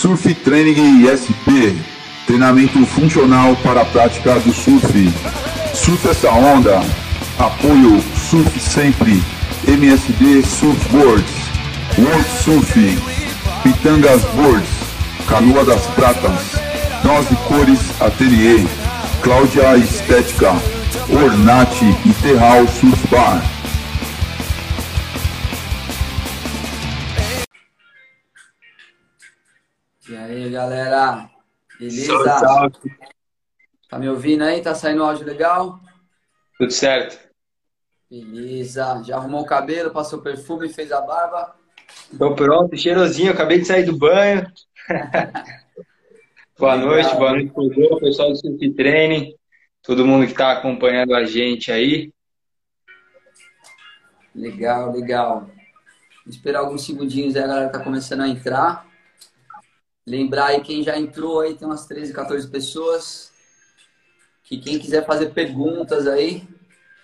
Surf Training ISP, treinamento funcional para a prática do surf. Surf essa onda. Apoio Surf Sempre, MSD Surfboards, World Surf, Pitangas Boards, Canoa das Pratas, Nós Cores Atelier, Cláudia Estética, Ornate e Terral Surf Bar. E aí, galera? Beleza? Salve, salve. Tá me ouvindo aí? Tá saindo áudio legal? Tudo certo. Beleza. Já arrumou o cabelo, passou perfume, fez a barba? Tô pronto, cheirosinho. Acabei de sair do banho. boa Legal. noite, boa noite pessoal do Surf Training, todo mundo que tá acompanhando a gente aí. Legal, legal. Vou esperar alguns segundinhos aí, a galera tá começando a entrar. Lembrar aí quem já entrou aí, tem umas 13, 14 pessoas. Que quem quiser fazer perguntas aí,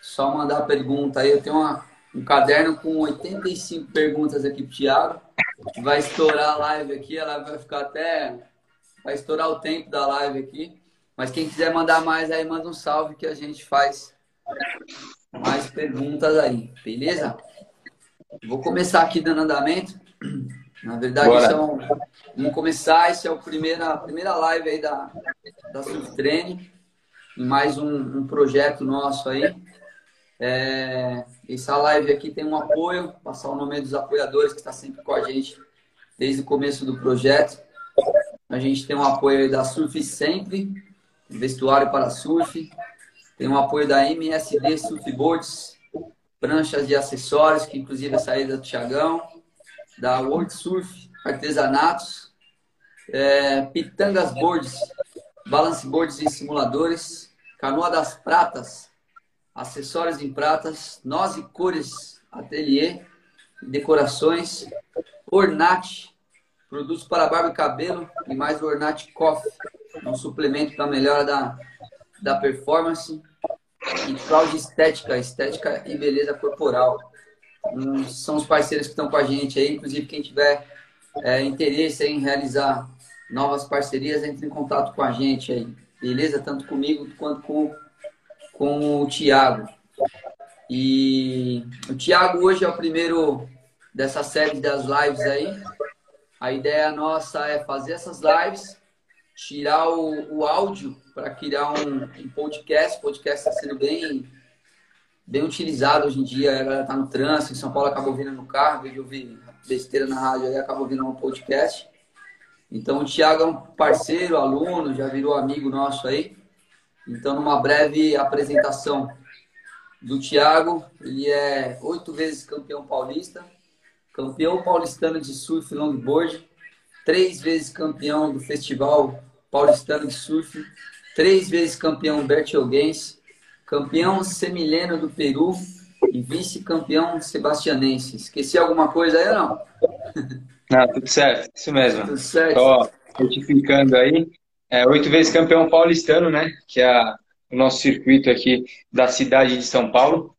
só mandar pergunta aí. Eu tenho uma, um caderno com 85 perguntas aqui pro Thiago. Vai estourar a live aqui, ela vai ficar até. Vai estourar o tempo da live aqui. Mas quem quiser mandar mais aí, manda um salve que a gente faz mais perguntas aí, beleza? Vou começar aqui dando andamento. Na verdade, Bora. são, vamos começar. Esse é o primeira, a primeira live aí da, da Training. Mais um, um projeto nosso aí. É, essa live aqui tem um apoio, passar o nome dos apoiadores que está sempre com a gente desde o começo do projeto. A gente tem um apoio aí da Surf Sempre, vestuário para surf. Tem um apoio da MSD Surfboards, pranchas de acessórios, que inclusive é a saída do Tiagão. Da World Surf Artesanatos. É, Pitangas Boards, balance boards e simuladores. Canoa das Pratas, acessórios em pratas. Nós e Cores Atelier, decorações. Ornate, produtos para barba e cabelo. E mais o Ornate Coffee, um suplemento para melhora da, da performance. E Cloud Estética, estética e beleza corporal. Hum, São os parceiros que estão com a gente aí. Inclusive, quem tiver é, interesse em realizar novas parcerias, entre em contato com a gente aí. Beleza? Tanto comigo quanto com, com o Thiago. E o Thiago hoje é o primeiro dessa série das lives aí. A ideia nossa é fazer essas lives, tirar o, o áudio para criar um, um podcast. O podcast está sendo bem, bem utilizado hoje em dia. A galera está no trânsito, em São Paulo acabou vindo no carro, de ouvir besteira na rádio, aí acabou vindo um podcast. Então o Thiago é um parceiro, aluno, já virou amigo nosso aí. Então, numa breve apresentação do Thiago, ele é oito vezes campeão paulista, campeão paulistano de surf longboard, três vezes campeão do Festival Paulistano de Surf, três vezes campeão Bertioguense, campeão semileno do Peru e vice-campeão sebastianense. Esqueci alguma coisa aí ou não? Ah, tudo certo, isso mesmo. Tudo certo? Só certificando aí, é, oito vezes campeão paulistano, né? Que é a- o nosso circuito aqui da cidade de São Paulo.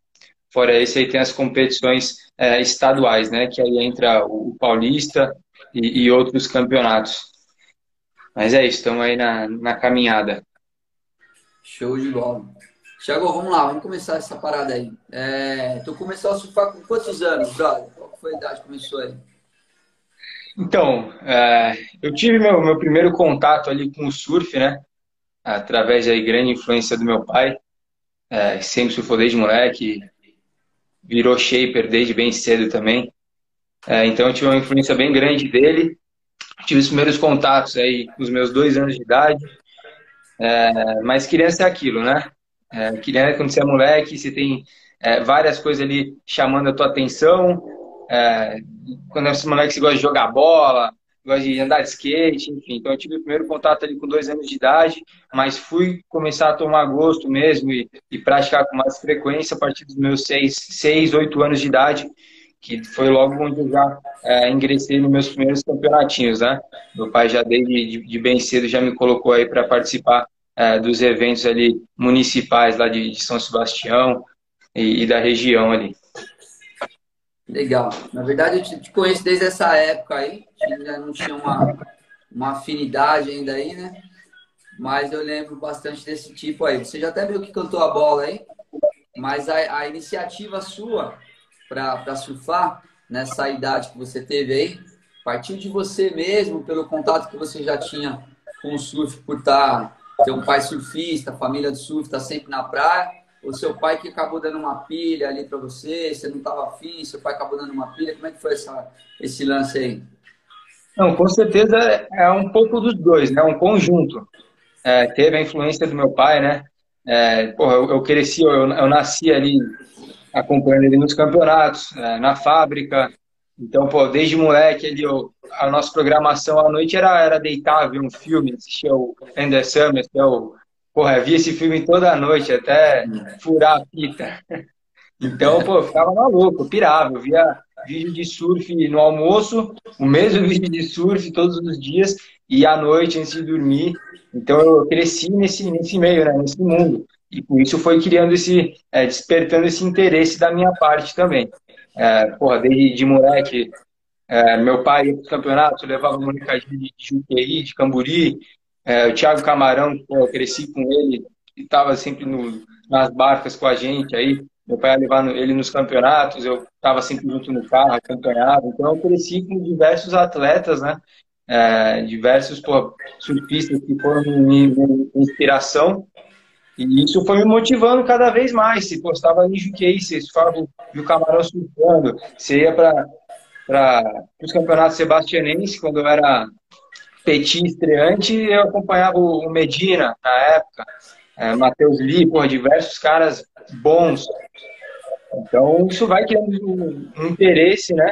Fora esse aí tem as competições é, estaduais, né? Que aí entra o, o Paulista e, e outros campeonatos. Mas é isso, estamos aí na, na caminhada. Show de bola. Thiago, vamos lá, vamos começar essa parada aí. É, tu começou a surfar com quantos anos, brother? Qual foi a idade que começou aí? Então, é, eu tive meu, meu primeiro contato ali com o surf, né? Através da grande influência do meu pai. É, sempre surfou desde moleque, virou shaper desde bem cedo também. É, então, eu tive uma influência bem grande dele. Tive os primeiros contatos aí com os meus dois anos de idade. É, mas criança é aquilo, né? É, criança, quando você é moleque, você tem é, várias coisas ali chamando a tua atenção. É, quando você é moleque, você gosta de jogar bola, gosta de andar de skate, enfim. Então, eu tive o primeiro contato ali com dois anos de idade, mas fui começar a tomar gosto mesmo e, e praticar com mais frequência a partir dos meus seis, seis, oito anos de idade, que foi logo onde eu já é, ingressei nos meus primeiros campeonatinhos, né? Meu pai já desde de, de bem cedo já me colocou aí para participar é, dos eventos ali municipais lá de, de São Sebastião e, e da região ali. Legal. Na verdade, eu te conheço desde essa época aí. Ainda não tinha uma, uma afinidade ainda aí, né? Mas eu lembro bastante desse tipo aí. Você já até viu que cantou a bola aí, mas a, a iniciativa sua para surfar nessa idade que você teve aí, partiu de você mesmo, pelo contato que você já tinha com o surf, por estar, ter um pai surfista, família de surf, tá sempre na praia, o seu pai que acabou dando uma pilha ali para você, você não estava afim, seu pai acabou dando uma pilha, como é que foi essa, esse lance aí? Não, com certeza é um pouco dos dois, né? Um conjunto. É, teve a influência do meu pai, né? É, porra, eu, eu cresci, eu, eu, nasci ali acompanhando ele nos campeonatos, é, na fábrica. Então, pô, desde moleque ali, eu, a nossa programação à noite era, era deitar, ver um filme, assistir o Ender Summers, que é o... Porra, eu via esse filme toda noite, até furar a fita. Então, pô, eu ficava maluco, pirava, eu via vídeo de surf no almoço, o mesmo vídeo de surf todos os dias, e à noite, antes de dormir. Então eu cresci nesse, nesse meio, né, nesse mundo. E com isso foi criando esse, é, despertando esse interesse da minha parte também. É, porra, desde de moleque, é, meu pai ia para os campeonatos, levava molecadinha de, de Juqueí, de Camburi, é, o Thiago Camarão, eu cresci com ele, estava sempre no, nas barcas com a gente aí. Meu pai ia levar ele nos campeonatos, eu estava sempre junto no carro, acompanhava. Então, eu cresci com diversos atletas, né? É, diversos surfistas que foram minha inspiração. E isso foi me motivando cada vez mais. Se postava ali Juquei, você falava do Camarão surfando, você ia para os campeonatos sebastianenses, quando eu era petit estreante, eu acompanhava o Medina na época, é, Matheus Lee, por diversos caras bons. Então, isso vai criando um, um interesse, né?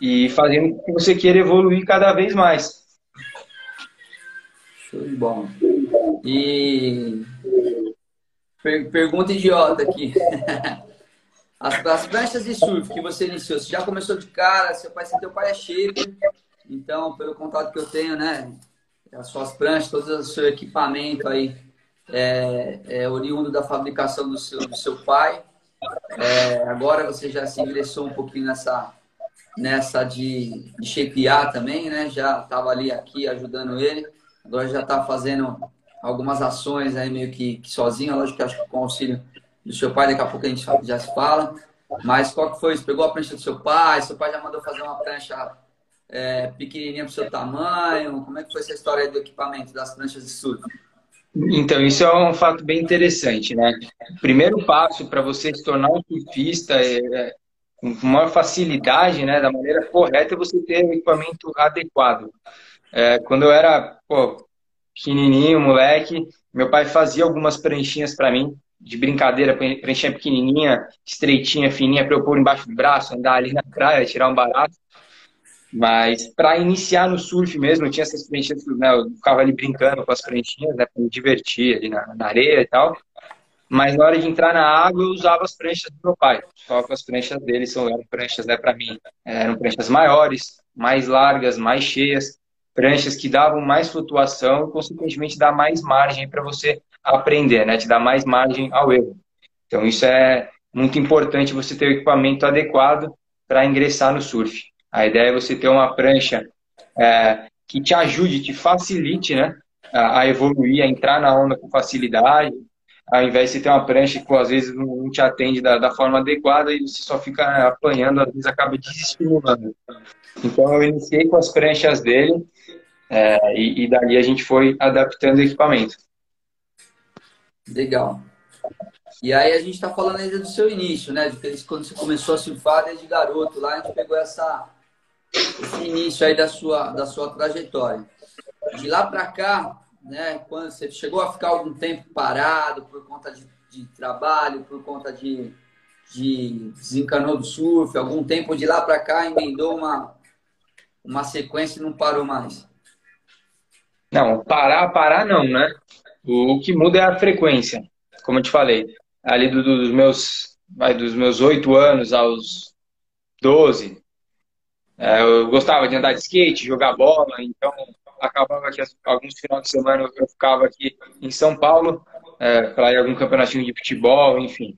E fazendo com que você queira evoluir cada vez mais. Show de bola. E pergunta idiota aqui. As, as pranchas de surf que você iniciou, você já começou de cara, seu pai, seu pai é shaper, então, pelo contato que eu tenho, né, as suas pranchas, todo o seu equipamento aí é, é oriundo da fabricação do seu, do seu pai. É, agora você já se ingressou um pouquinho nessa, nessa de, de shapear também, né? Já estava ali aqui ajudando ele. Agora já está fazendo algumas ações aí meio que, que sozinho. Lógico que acho que com o auxílio do seu pai, daqui a pouco a gente já se fala. Mas qual que foi isso? Pegou a prancha do seu pai? Seu pai já mandou fazer uma prancha é, pequenininha para o seu tamanho? Como é que foi essa história do equipamento das pranchas de surf? Então, isso é um fato bem interessante, né? O primeiro passo para você se tornar um surfista é, é, com maior facilidade, né, da maneira correta, é você ter o equipamento adequado. É, quando eu era pô, pequenininho, moleque, meu pai fazia algumas pranchinhas para mim, de brincadeira, pranchinha pequenininha, estreitinha, fininha, para eu pôr embaixo do braço, andar ali na praia, tirar um barato. Mas para iniciar no surf mesmo, eu tinha essas pranchinhas, né, eu ficava ali brincando com as pranchinhas, né, para me divertir ali na, na, areia e tal. Mas na hora de entrar na água, eu usava as pranchas do meu pai. Só que as pranchas dele são eram pranchas, né, para mim, eram pranchas maiores, mais largas, mais cheias, pranchas que davam mais flutuação e, consequentemente, dá mais margem para você aprender, né, te dá mais margem ao erro. Então, isso é muito importante você ter o equipamento adequado para ingressar no surf. A ideia é você ter uma prancha é, que te ajude, te facilite né, a, evoluir, a entrar na onda com facilidade, ao invés de ter uma prancha que às vezes não te atende da, da forma adequada e você só fica apanhando, às vezes acaba desestimulando. Então eu iniciei com as pranchas dele é, e, e dali a gente foi adaptando o equipamento. Legal. E aí a gente está falando ainda do seu início, né? De quando você começou a surfar desde garoto lá, a gente pegou essa, esse início aí da sua, da sua trajetória. De lá para cá, né, quando você chegou a ficar algum tempo parado por conta de, de trabalho, por conta de, de desencanou do surf, algum tempo de lá para cá emendou uma, uma sequência e não parou mais? Não, parar, parar não, né? O que muda é a frequência, como eu te falei. Ali do, dos meus vai, dos meus oito anos aos 12, é, eu gostava de andar de skate, jogar bola, então acabava que alguns finais de semana eu ficava aqui em São Paulo é, para ir algum campeonatinho de futebol, enfim.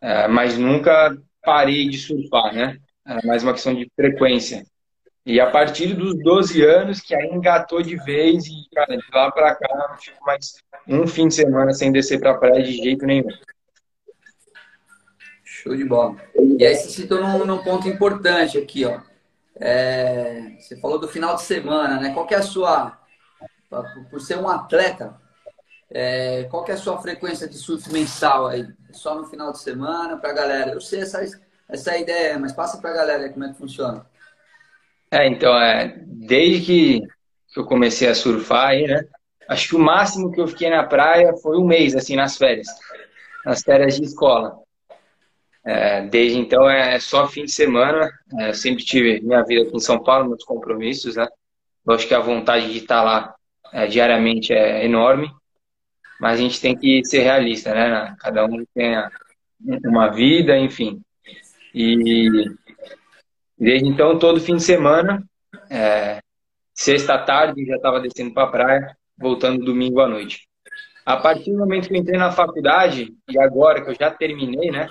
É, mas nunca parei de surfar, né? É mais uma questão de frequência. E a partir dos 12 anos, que aí engatou de vez e, cara, de lá pra cá, não fico mais um fim de semana sem descer pra praia de jeito nenhum. Show de bola. E aí você citou num, num ponto importante aqui, ó. É, você falou do final de semana, né? Qual é a sua... Por ser um atleta, é, qual é a sua frequência de surf mensal aí? Só no final de semana pra galera? Eu sei essa, essa ideia, mas passa pra galera aí como é que funciona. É, então, é, desde que eu comecei a surfar aí, né? Acho que o máximo que eu fiquei na praia foi um mês, assim, nas férias. Nas férias de escola. É, desde então é só fim de semana. É, sempre tive minha vida aqui em São Paulo, meus compromissos, né? Eu acho que a vontade de estar lá é, diariamente é enorme, mas a gente tem que ser realista, né? Cada um tem uma vida, enfim. E desde então, todo fim de semana, é, sexta tarde, já estava descendo para a praia, voltando domingo à noite. A partir do momento que eu entrei na faculdade, e agora que eu já terminei, né?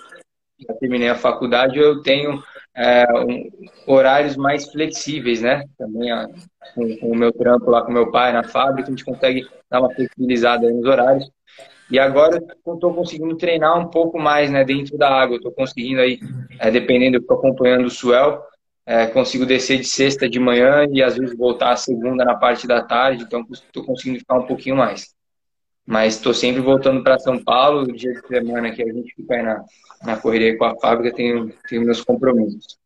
Já terminei a faculdade, eu tenho é, um, horários mais flexíveis, né? Também com, com, o meu trampo lá com meu pai na fábrica, a gente consegue dar uma flexibilizada nos horários. E agora eu estou conseguindo treinar um pouco mais né, dentro da água. Estou conseguindo aí, é, dependendo, estou acompanhando o swell, é, consigo descer de sexta de manhã e às vezes voltar a segunda na parte da tarde, então estou conseguindo ficar um pouquinho mais. Mas estou sempre voltando para São Paulo, dia de semana que a gente fica aí na, na correria com a fábrica, tenho, tenho meus compromissos.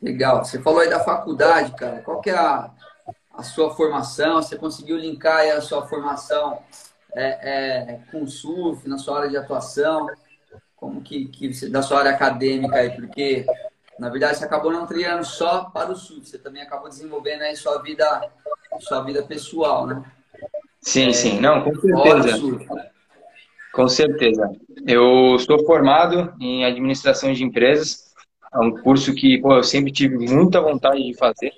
Legal. Você falou aí da faculdade, cara. Qual que é a, a sua formação? Você conseguiu linkar a sua formação é, é, com surf, na sua área de atuação? Como que, que você, da sua área acadêmica aí? Porque, na verdade, você acabou não treinando só para o surf, você também acabou desenvolvendo aí sua vida, sua vida pessoal, né? Sim, é, sim. Não, com certeza. Com certeza. Eu sou formado em administração de empresas. É um curso que pô, eu sempre tive muita vontade de fazer,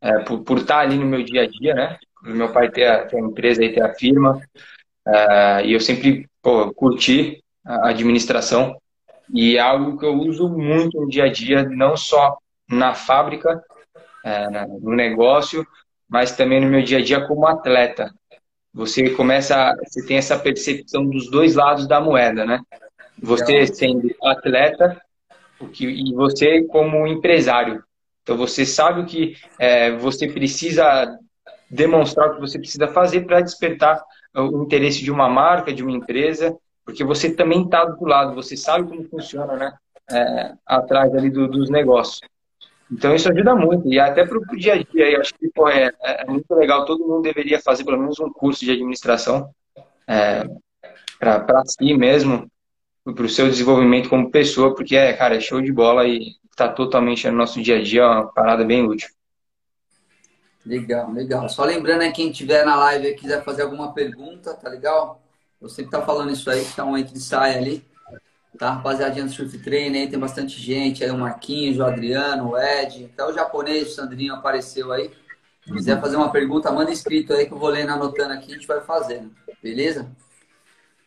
é, por, por estar ali no meu dia a dia, né? meu pai ter a, ter a empresa e ter a firma, uh, e eu sempre pô, curti a administração, e é algo que eu uso muito no dia a dia, não só na fábrica, uh, no negócio, mas também no meu dia a dia como atleta. Você começa, você tem essa percepção dos dois lados da moeda, né? Você sendo atleta e você como empresário. Então você sabe o que é, você precisa demonstrar o que você precisa fazer para despertar o interesse de uma marca, de uma empresa, porque você também está do lado, você sabe como funciona, né? É, atrás ali do, dos negócios. Então isso ajuda muito, e até para o dia a dia, eu acho que pô, é, é, muito legal, todo mundo deveria fazer pelo menos um curso de administração é, para si mesmo, para o seu desenvolvimento como pessoa, porque é, cara, é show de bola e está totalmente no nosso dia a dia, é uma parada bem útil. Legal, legal. Só lembrando, né, quem tiver na live e quiser fazer alguma pergunta, tá legal? Eu sempre tá falando isso aí, tá um entre e sai ali. Tá, rapaziadinha do Surf Train aí, tem bastante gente aí, o Marquinhos, o Adriano, o Ed, até o japonês, o Sandrinho apareceu aí. Se quiser fazer uma pergunta, manda escrito aí que eu vou lendo, anotando aqui, a gente vai fazendo, beleza?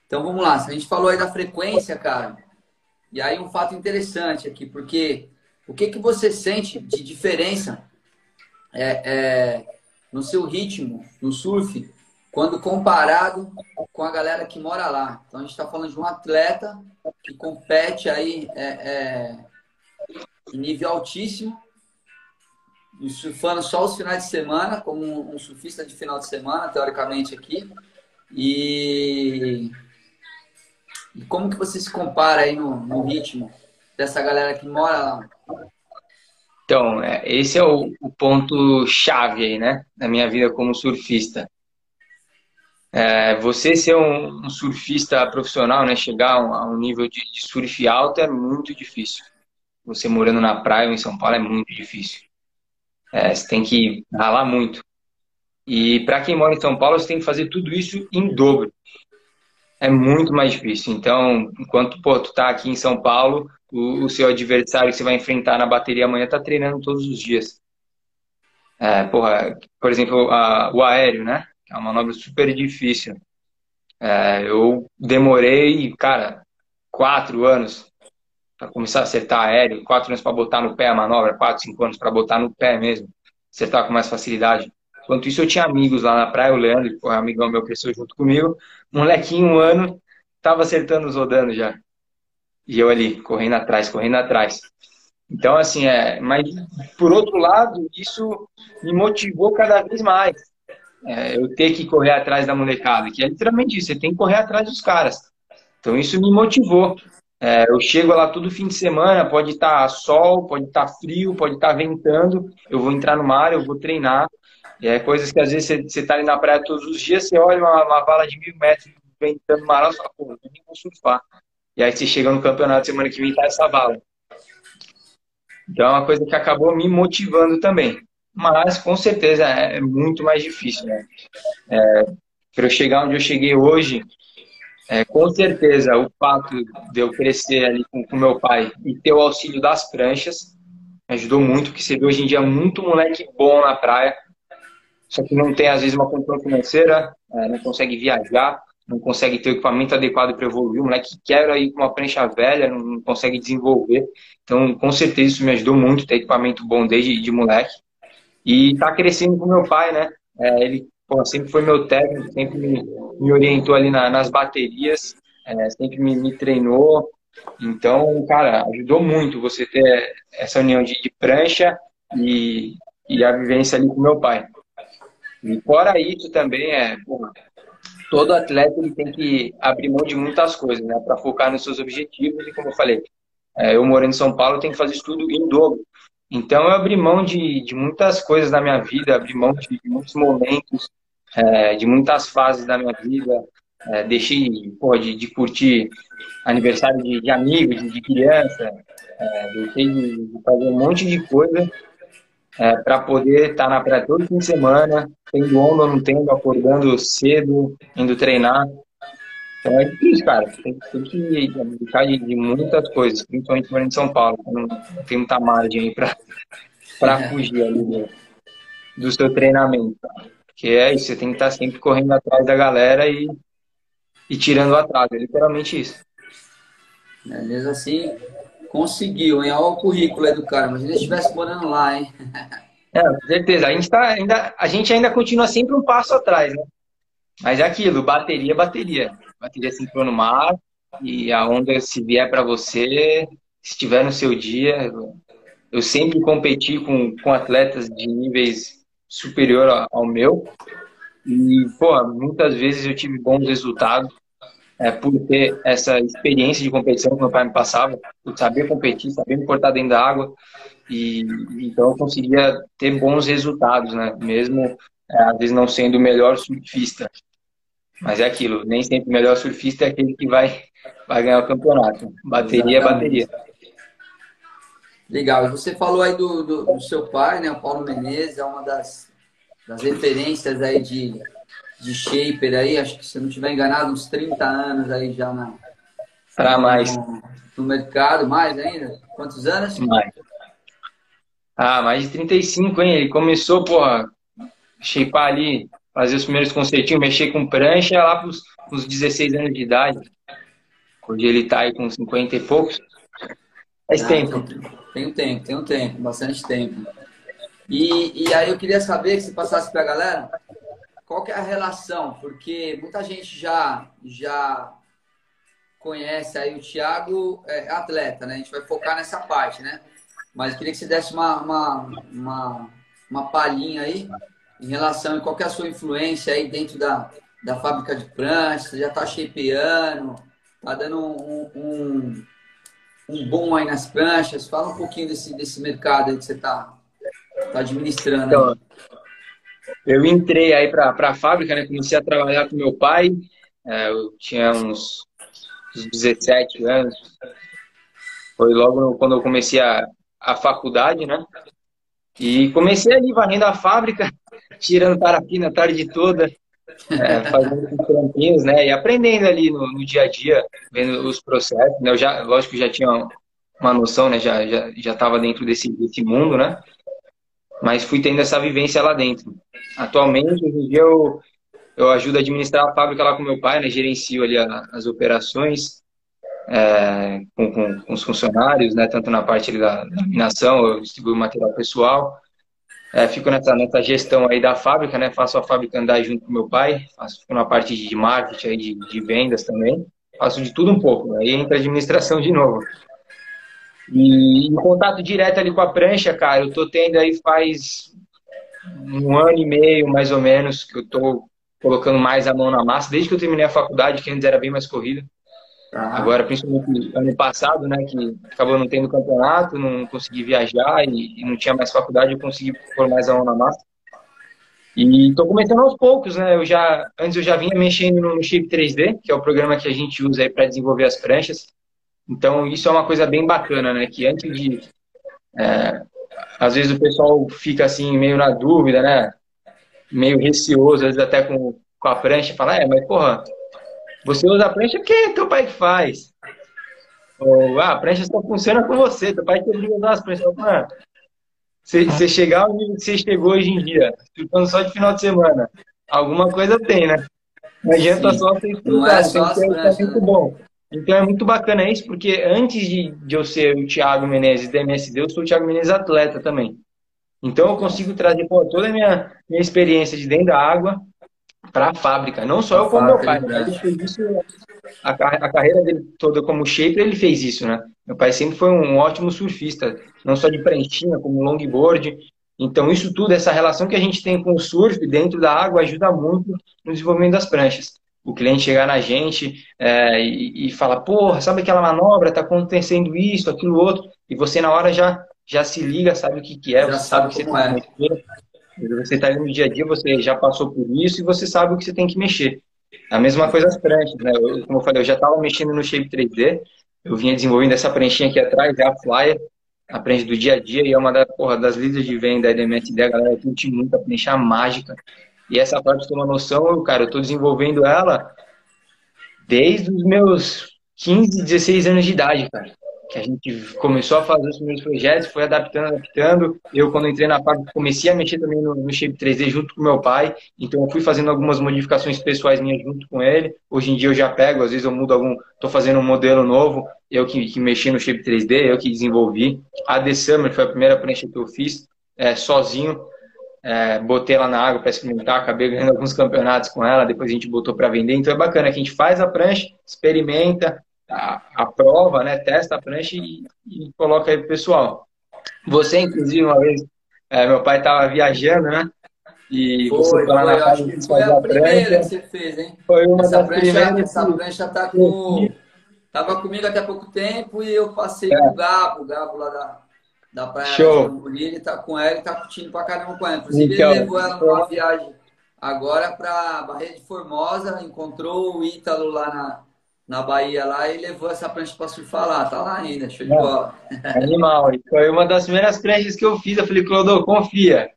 Então vamos lá, a gente falou aí da frequência, cara, e aí um fato interessante aqui, porque o que, que você sente de diferença é, é, no seu ritmo, no surf, quando comparado com a galera que mora lá. Então a gente está falando de um atleta que compete aí é, é, em nível altíssimo, surfando só os finais de semana, como um surfista de final de semana, teoricamente aqui. E, e como que você se compara aí no, no ritmo dessa galera que mora lá? Então, é, esse é o, o ponto chave aí, né, na minha vida como surfista. É, você ser um, um, surfista profissional, né, chegar a um, nível de, de, surf alto é muito difícil. Você morando na praia ou em São Paulo é muito difícil. É, você tem que ralar muito. E para quem mora em São Paulo, você tem que fazer tudo isso em dobro. É muito mais difícil. Então, enquanto pô, tu tá aqui em São Paulo, o, o seu adversário que você vai enfrentar na bateria amanhã está treinando todos os dias. É, porra, por exemplo, a, o aéreo, né? É uma manobra super difícil. É, eu demorei, cara, quatro anos para começar a acertar aéreo, quatro anos para botar no pé a manobra, quatro, cinco anos para botar no pé mesmo, acertar com mais facilidade. Enquanto isso, eu tinha amigos lá na praia, o Leandro, que foi um amigão meu, cresceu junto comigo, molequinho, um ano, tava acertando os rodando já. E eu ali, correndo atrás, correndo atrás. Então, assim, é. Mas, por outro lado, isso me motivou cada vez mais. É, eu ter que correr atrás da molecada, que é literalmente isso, você tem que correr atrás dos caras. Então, isso me motivou. É, eu chego lá todo fim de semana, pode estar tá sol, pode estar tá frio, pode estar tá ventando, eu vou entrar no mar, eu vou treinar. E é coisas que às vezes você está ali na praia todos os dias, você olha uma, uma vala de mil metros ventando mar, você fala, pô, eu nem vou surfar. E aí você chega no campeonato semana que vem tá essa vala. Então é uma coisa que acabou me motivando também. Mas com certeza é muito mais difícil, né? É, para eu chegar onde eu cheguei hoje, é, com certeza, o fato de eu crescer ali com, com meu pai e ter o auxílio das pranchas ajudou muito, porque você vê hoje em dia muito moleque bom na praia, só que não tem, às vezes, uma condição financeira, é, não consegue viajar, não consegue ter o equipamento adequado para evoluir. O moleque quer ir com uma prancha velha, não consegue desenvolver. Então, com certeza, isso me ajudou muito, ter equipamento bom desde de moleque. E tá crescendo com meu pai, né? É, ele pô, sempre foi meu técnico, sempre me, me orientou ali na, nas baterias, é, sempre me, me, treinou. Então, cara, ajudou muito você ter essa união de, de prancha e, e, a vivência ali com meu pai. E fora isso também é, todo atleta ele tem que abrir mão de muitas coisas, né, para focar nos seus objetivos. E como eu falei, é, eu morando em São Paulo, tenho que fazer estudo em dobro. Então, eu abri mão de, de muitas coisas na minha vida, abri mão de, de muitos momentos, é, de muitas fases da minha vida. É, deixei pô, de, de, curtir aniversário de, de amigos, de, de criança. É, deixei de, fazer um monte de coisa é, para poder estar tá na praia todo fim de semana, tendo onda ou não tendo, acordando cedo, indo treinar. Então é difícil, cara. Tem, tem que abdicar de, de, muitas coisas, principalmente morando em São Paulo. Não, não tem muita margem aí para fugir ali do, do seu treinamento. Que é isso, você tem que estar sempre correndo atrás da galera e, e tirando o atraso. É literalmente isso. É, mesmo assim, conseguiu, hein? Olha o currículo aí do cara. Imagina se estivesse morando lá, hein? É, com certeza. A gente, tá ainda, a gente ainda continua sempre um passo atrás, né? Mas é aquilo, bateria, bateria. Bateria se entrou no mar e a onda se vier para você, se estiver no seu dia. Eu sempre competi com, com atletas de níveis superior ao meu. E, pô, muitas vezes eu tive bons resultados é, por ter essa experiência de competição que meu pai me passava, por saber competir, saber me portar dentro da água. E, então eu conseguia ter bons resultados, né? Mesmo, é, às vezes, não sendo o melhor surfista. Mas é aquilo, nem sempre o melhor surfista é aquele que vai, vai ganhar o campeonato. Bateria é bateria. Legal. Você falou aí do, do, do, seu pai, né? O Paulo Menezes é uma das, das referências aí de, de shaper aí. Acho que se eu não estiver enganado, uns 30 anos aí já na... Para mais. No, no, mercado, mais ainda? Quantos anos? Mais. Ah, mais de 35, hein? Ele começou, porra, shapear ali, fazer os primeiros conceitinhos, mexer com prancha lá pros, uns 16 anos de idade. Hoje ele tá aí com 50 e poucos. Faz ah, tempo. Tem um tempo, tem um tempo, bastante tempo. E, e aí eu queria saber que se passasse para a galera qual que é a relação, porque muita gente já já conhece aí o Thiago é atleta, né? A gente vai focar nessa parte, né? Mas queria que você desse uma, uma, uma, uma palhinha aí em relação a qual é a sua influência aí dentro da, da fábrica de pranchas, já está shapeando, tá dando um, um, um bom aí nas pranchas. Fala um pouquinho desse, desse mercado aí que você está tá administrando. Então, eu entrei aí para a fábrica, né? Comecei a trabalhar com meu pai. É, eu tinha uns, uns 17 anos. Foi logo quando eu comecei a, a faculdade, né? E comecei ali varrendo a fábrica, tirando parafina a tarde toda, é, fazendo os trampinhos, né? E aprendendo ali no, no, dia a dia, vendo os processos. Né? Eu já, lógico, já tinha uma noção, né? Já já já estava dentro desse desse mundo, né? Mas fui tendo essa vivência lá dentro. Atualmente, hoje em dia eu eu ajudo a administrar a fábrica lá com meu pai, né? Gerencio ali a, as operações é, com, com, com, os funcionários, né, tanto na parte da, da minação, eu distribuo material pessoal, é, fico nessa, nessa gestão aí da fábrica, né, faço a fábrica andar junto com meu pai, faço fico na parte de marketing, aí, de, de vendas também, faço de tudo um pouco, aí entra a administração de novo. E em contato direto ali com a prancha, cara, eu tô tendo aí faz um ano e meio, mais ou menos, que eu tô colocando mais a mão na massa, desde que eu terminei a faculdade, que antes era bem mais corrida. Ah. Agora, principalmente ano passado, né, que acabou não tendo campeonato, não consegui viajar e, e não tinha mais faculdade, eu consegui pôr mais a mão na massa. E estou começando aos poucos, né? Eu já, antes eu já vinha mexendo no Shape 3D, que é o programa que a gente usa aí para desenvolver as pranchas. Então, isso é uma coisa bem bacana, né? Que antes de. É, às vezes o pessoal fica assim, meio na dúvida, né? Meio receoso, às vezes até com, com a prancha, fala, é, mas porra, você usa a prancha porque é teu pai que faz. Ou, ah, a prancha só funciona com você, teu pai obriga a usar as pranchas. Mano, você, chegar que você chegou hoje em dia, ficando só de final de semana, alguma coisa tem, né? Não adianta Sim. só você estudar, Não é só tem que ser muito né? bom. Então é muito bacana isso, porque antes de, de eu ser o Thiago Menezes da MSD, eu sou o Thiago Menezes atleta também. Então eu consigo trazer pô, toda a minha, minha experiência de dentro da água para a fábrica. Não só eu como meu pai. Né? Ele fez isso, a, a, carreira dele toda como shaper, ele fez isso, né? Meu pai sempre foi um ótimo surfista, não só de pranchinha, como longboard. Então isso tudo, essa relação que a gente tem com o surf dentro da água ajuda muito no desenvolvimento das pranchas o cliente chegar na gente é, e, e falar, porra, sabe aquela manobra, está acontecendo isso, aquilo outro, e você na hora já, já se liga, sabe o que, que é, já você sabe o que você tem é. que mexer. Você está no dia a dia, você já passou por isso e você sabe o que você tem que mexer. A mesma coisa as pranchas, né? Eu, como eu falei, eu já estava mexendo no Shape 3D, eu vinha desenvolvendo essa pranchinha aqui atrás, é a Flyer, a prancha do dia a dia, e é uma da, porra, das líderes de venda da MSD, a galera curte muito a prancha mágica. E essa parte de uma noção, eu, cara, eu estou desenvolvendo ela desde os meus 15, 16 anos de idade, cara. Que a gente começou a fazer os primeiros projetos, foi adaptando, adaptando. Eu, quando entrei na fábrica, comecei a mexer também no, no Shape 3D junto com meu pai. Então, eu fui fazendo algumas modificações pessoais minhas junto com ele. Hoje em dia, eu já pego, às vezes eu mudo algum, estou fazendo um modelo novo. Eu que, que mexi no Shape 3D, eu que desenvolvi. A The Summer foi a primeira prancha que eu fiz é, sozinho é, botei ela na água para experimentar, acabei ganhando alguns campeonatos com ela, depois a gente botou para vender. Então é bacana que a gente faz a prancha, experimenta, a, a prova, né, testa a prancha e, e coloca aí pro pessoal. Você, inclusive, uma vez, é, meu pai estava viajando, né? E foi, você foi lá na casa que foi a, a primeira prancha. que você fez, hein? Foi uma essa das prancha, primeiras. Essa prancha tá com... Tava comigo até pouco tempo e eu passei é. pro Gabo, o Gabo lá da, da Praia Show. ele tá com ela e tá curtindo pra caramba com ela. Inclusive, então, ele levou ela numa viagem agora pra Barreira de Formosa, encontrou o Ítalo lá na, na Bahia lá e levou essa prancha pra surfar lá. Tá lá ainda, show de bola. Animal. Foi uma das primeiras pranchas que eu fiz. Eu falei, Clodô, confia.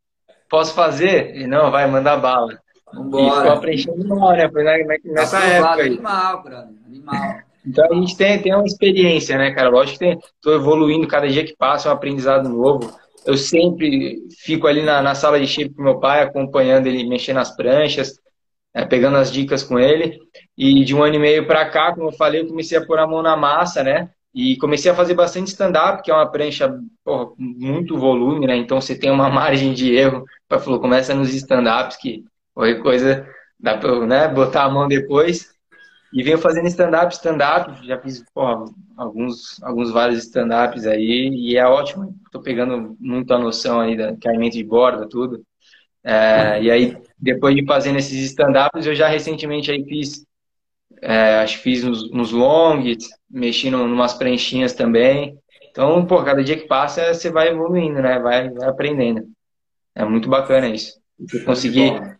Posso fazer? E não, vai, mandar bala. Vambora. E ficou a prancha animal, né? Foi nessa tá época. Animal, brother. Animal. Então a gente tem, tem uma experiência, né, cara? Lógico que estou evoluindo cada dia que passa, é um aprendizado novo. Eu sempre fico ali na, na sala de shape com meu pai, acompanhando ele mexer nas pranchas, é, pegando as dicas com ele. E de um ano e meio para cá, como eu falei, eu comecei a pôr a mão na massa, né? E comecei a fazer bastante stand-up, que é uma prancha porra, muito volume, né? Então você tem uma margem de erro. Pai falou, começa nos stand-ups, que qualquer coisa dá para né, botar a mão depois. E venho fazendo stand-up, stand-up, já fiz porra, alguns, alguns vários stand-ups aí, e é ótimo. Estou pegando muito a noção aí da caimento de borda, tudo. É, e aí, depois de fazendo esses stand-ups, eu já recentemente aí fiz, é, acho que fiz nos, nos longs, mexi em umas pranchinhas também. Então, pô, cada dia que passa, você vai evoluindo, né? Vai, vai aprendendo. É muito bacana isso. Você conseguir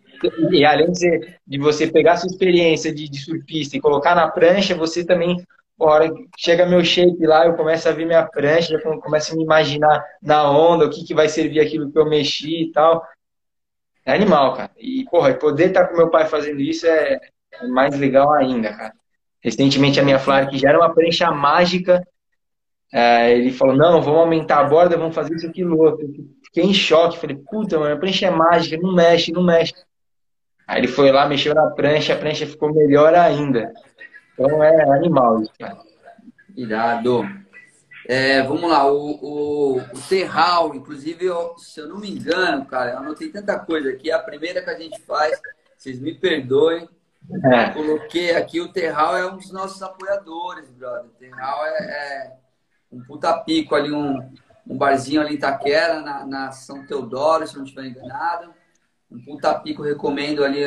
e além de, de você pegar sua experiência de, de surfista e colocar na prancha, você também, hora chega meu shape lá, eu começo a ver minha prancha, já começo a me imaginar na onda, o que, que vai servir aquilo que eu mexi e tal. É animal, cara. E, porra, poder estar com meu pai fazendo isso é, é mais legal ainda, cara. Recentemente a minha Flávia, que já era uma prancha mágica, é, ele falou, não, vamos aumentar a borda, vamos fazer isso, aquilo, outro. Fiquei em choque, falei, puta, mano, a prancha é mágica, não mexe, não mexe. Aí ele foi lá, mexeu na prancha, a prancha ficou melhor ainda. Então é animal isso, cara. Irado. É, vamos lá, o, o, o Terral, inclusive, eu, se eu não me engano, cara, eu anotei tanta coisa aqui. A primeira que a gente faz, vocês me perdoem, é. coloquei aqui, o Terral é um dos nossos apoiadores, brother. O Terral é, é um puta pico ali, um, um barzinho ali em Itaquera, na, na São Teodoro, se não estiver enganado. Um puta pico, recomendo ali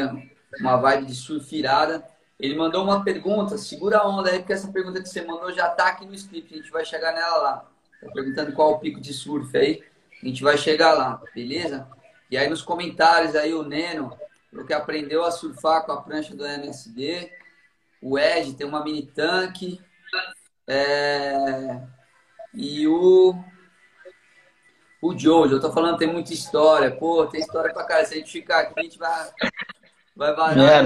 uma vibe de surf irada. Ele mandou uma pergunta, segura a onda aí, porque essa pergunta que você mandou já tá aqui no script, a gente vai chegar nela lá. Tá perguntando qual o pico de surf aí, a gente vai chegar lá, beleza? E aí nos comentários aí o Neno, o que aprendeu a surfar com a prancha do MSD, o Ed tem uma mini tanque, é... e o o Jojo, eu tô falando tem muita história, pô, tem história pra cara, se a gente ficar aqui, a gente vai vai varar. É,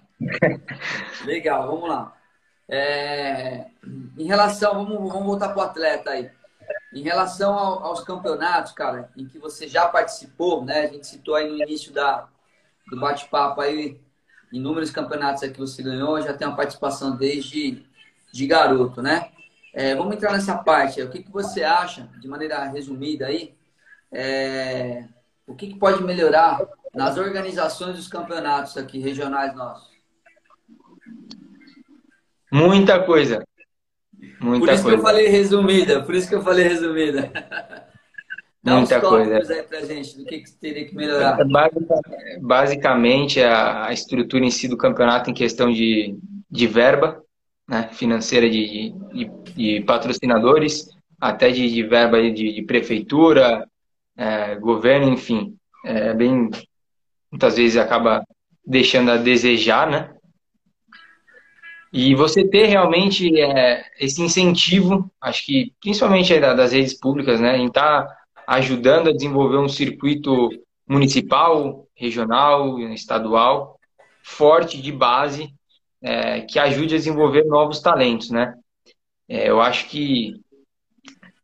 Legal, vamos lá. É, em relação, vamos, vamos voltar para o atleta aí. Em relação ao, aos campeonatos, cara, em que você já participou, né? A gente citou aí no início da, do bate-papo aí inúmeros campeonatos que você ganhou, já tem uma participação desde de garoto, né? É, vamos entrar nessa parte. O que, que você acha, de maneira resumida aí, é, o que, que pode melhorar nas organizações dos campeonatos aqui regionais nossos? Muita coisa. Muita por isso coisa. que eu falei resumida, por isso que eu falei resumida. Dá Muita coisa. aí pra gente do que, que teria que melhorar. Basicamente, a, estrutura em si do campeonato em questão de, de verba né, financeira de, de, de patrocinadores, até de, de verba de, de prefeitura, é, governo, enfim. É bem, muitas vezes acaba deixando a desejar, né? E você ter realmente é, esse incentivo, acho que principalmente das redes públicas, né, em estar tá ajudando a desenvolver um circuito municipal, regional, estadual, forte de base, é, que ajude a desenvolver novos talentos, né? É, eu acho que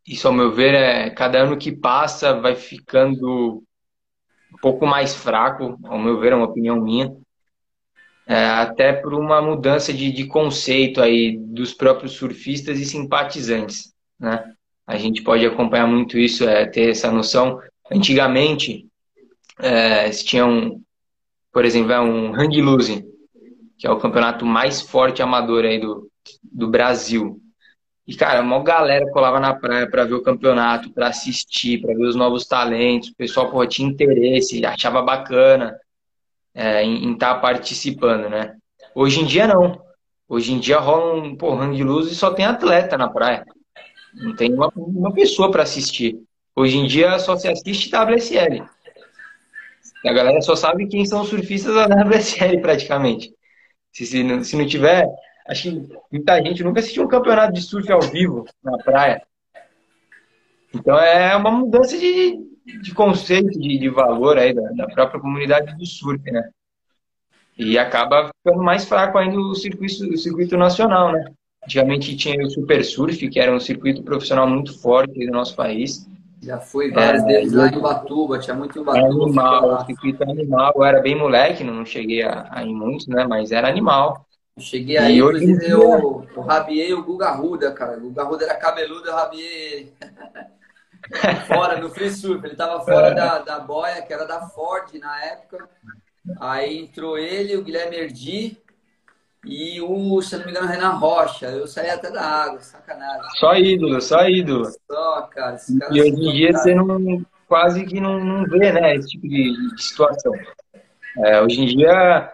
isso, ao meu ver, é cada ano que passa vai ficando um pouco mais fraco, ao meu ver, é uma opinião minha é, até por uma mudança de, de conceito aí dos próprios surfistas e simpatizantes, né? A gente pode acompanhar muito isso, é, ter essa noção. Antigamente, é, tinha um, por exemplo, é um hang loose, que é o campeonato mais forte amador aí do, do Brasil. E, cara, uma galera colava na praia para ver o campeonato, para assistir, para ver os novos talentos. O pessoal porra, tinha interesse, achava bacana é, em estar tá participando, né? Hoje em dia não. Hoje em dia rola um porrão de luz e só tem atleta na praia. Não tem uma, uma pessoa para assistir. Hoje em dia só se assiste WSL. A galera só sabe quem são os surfistas da WSL praticamente. Se, se, não, se não tiver, acho que muita gente nunca assistiu um campeonato de surf ao vivo na praia. Então é uma mudança de, de conceito, de, de valor aí da, da, própria comunidade do surf, né? E acaba ficando mais fraco ainda o circuito, o circuito nacional, né? Antigamente tinha o Super Surf, que era um circuito profissional muito forte no nosso país. Já fui vários é, deles lá em Ubatuba, tinha muito em Ubatuba. Animal, o circuito animal. Eu era bem moleque, não cheguei a, a ir muitos, né? Mas era animal. Eu cheguei aí, e hoje eu, eu rabiei o Guga Ruda, cara. O Guga Ruda era cabeludo, eu rabiei fora no free surf. Ele tava fora é. da, da boia, que era da Ford na época. Aí entrou ele, o Guilherme Erdi e o, se não me engano, Renan Rocha. Eu saí até da água, sacanagem. Só ídolo, só ídolo. Só, cara. E hoje em dia você não, quase que não, não vê, né, esse tipo de, de situação. É, hoje em dia,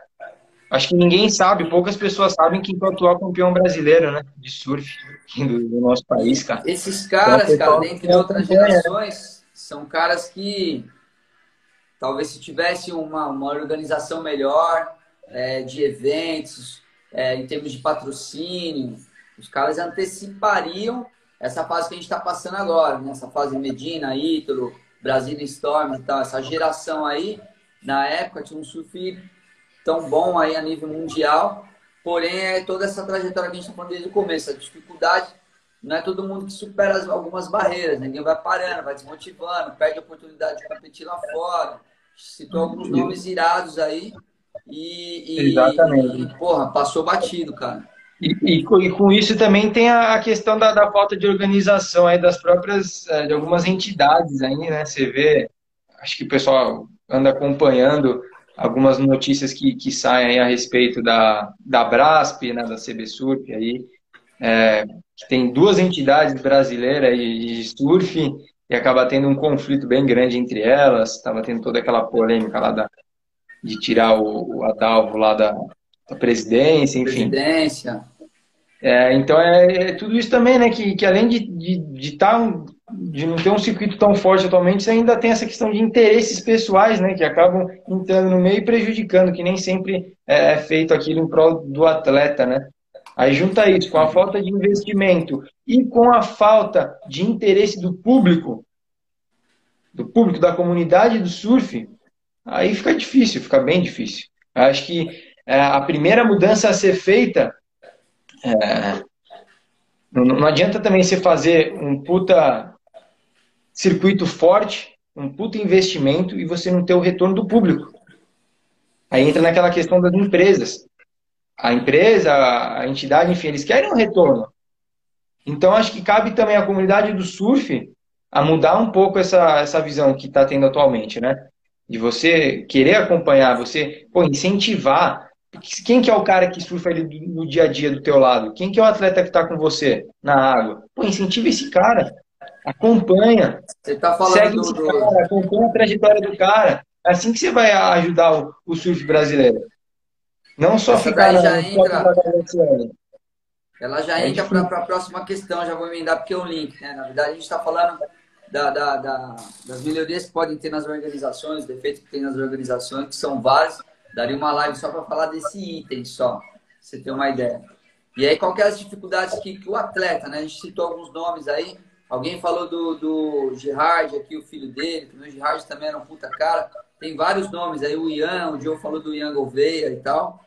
acho que ninguém sabe, poucas pessoas sabem quem é o atual campeão brasileiro, né, de surf do, do nosso país, cara. Esses caras, então, cara, dentre outras gerações, são caras que talvez se tivesse uma, uma organização melhor é, de eventos, é, em termos de patrocínio, os caras antecipariam essa fase que a gente está passando agora, nessa né? fase Medina, Ítalo, Brasil Storm e tal, essa geração aí, na época tinha um surf tão bom aí a nível mundial, porém é toda essa trajetória que a gente está falando desde o começo, a dificuldade, não é todo mundo que supera algumas barreiras, ninguém vai parando, vai desmotivando, perde a oportunidade de competir lá fora, citou alguns nomes irados aí, e, e, Exatamente. E, porra, passou batido, cara. E, e, e, com isso também tem a questão da, da, falta de organização aí das próprias, é, de algumas entidades aí, né? Você vê, acho que o pessoal anda acompanhando algumas notícias que, que saem a respeito da, da Brasp, né, da CBSURF aí, é, que tem duas entidades brasileiras de surf e acaba tendo um conflito bem grande entre elas, estava tendo toda aquela polêmica lá da, de tirar o, o Adalvo lá da, da presidência, enfim. Presidência. É, então é, é, tudo isso também, né? Que, que além de, de, de, tá um, de não ter um circuito tão forte atualmente, você ainda tem essa questão de interesses pessoais, né? Que acabam entrando no meio e prejudicando, que nem sempre é, é feito aquilo em prol do atleta, né? Aí junta isso com a falta de investimento e com a falta de interesse do público, do público, da comunidade do surf, aí fica difícil, fica bem difícil. Acho que é, a primeira mudança a ser feita. É, não, não adianta também você fazer um puta circuito forte, um puta investimento e você não ter o retorno do público. Aí entra naquela questão das empresas. A empresa, a entidade, enfim, eles querem um retorno. Então acho que cabe também à comunidade do surf a mudar um pouco essa, essa visão que está tendo atualmente, né? De você querer acompanhar, você pô, incentivar quem que é o cara que surfa ali no dia a dia do teu lado? Quem que é o atleta que está com você na água? Pô, incentiva esse cara. Acompanha. Você tá falando segue do, esse cara, acompanha a trajetória do cara. É assim que você vai ajudar o, o surf brasileiro. Não só Essa ficar já entra, Ela já é entra para a próxima questão, já vou emendar porque é um link. Né? Na verdade, a gente está falando da, da, da, das melhorias que podem ter nas organizações, defeitos que tem nas organizações, que são vários Daria uma live só para falar desse item só, pra você ter uma ideia. E aí, qual que é as dificuldades que, que, o atleta, né? A gente citou alguns nomes aí. Alguém falou do, do Gerard aqui, o filho dele, que o Gerard também era um puta cara. Tem vários nomes aí, o Ian, o Joe falou do Ian Gouveia e tal.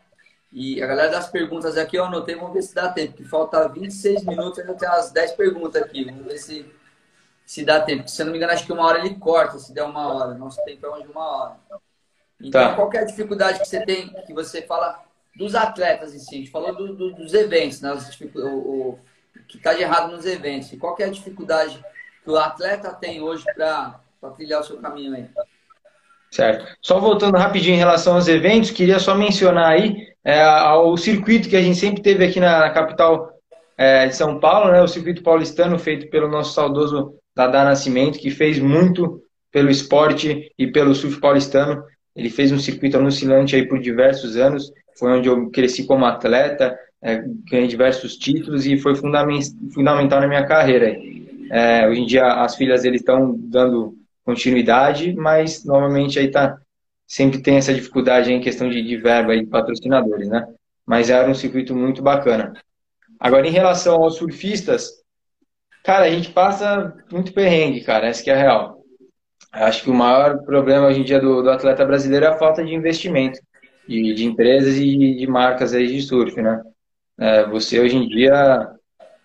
E a galera das perguntas aqui eu anotei, vamos ver se dá tempo, que falta 26 minutos, ainda tem umas 10 perguntas aqui. Vamos ver se, se dá tempo. Se eu não me engano, acho que uma hora ele corta, se der uma hora. Nosso tempo é de uma hora. Então, tá. qual é a dificuldade que você tem, que você fala dos atletas em si? A gente falou do, do, dos eventos, né? o, o, que está de errado nos eventos. E qual é a dificuldade que o atleta tem hoje para trilhar o seu caminho aí? Certo. Só voltando rapidinho em relação aos eventos, queria só mencionar aí é, o circuito que a gente sempre teve aqui na, na capital é, de São Paulo, né? O circuito paulistano feito pelo nosso saudoso Dadá Nascimento, que fez muito pelo esporte e pelo surf paulistano. Ele fez um circuito alucinante aí por diversos anos, foi onde eu cresci como atleta, é, ganhei diversos títulos e foi fundamental na minha carreira. É, hoje em dia as filhas dele estão dando continuidade, mas normalmente aí tá sempre tem essa dificuldade em questão de, de verba e patrocinadores, né? Mas era um circuito muito bacana. Agora em relação aos surfistas, cara, a gente passa muito perrengue, cara, essa que é a real. Acho que o maior problema hoje em dia do, do atleta brasileiro é a falta de investimento de, de empresas e de, de, marcas aí de surf, né? É, você hoje em dia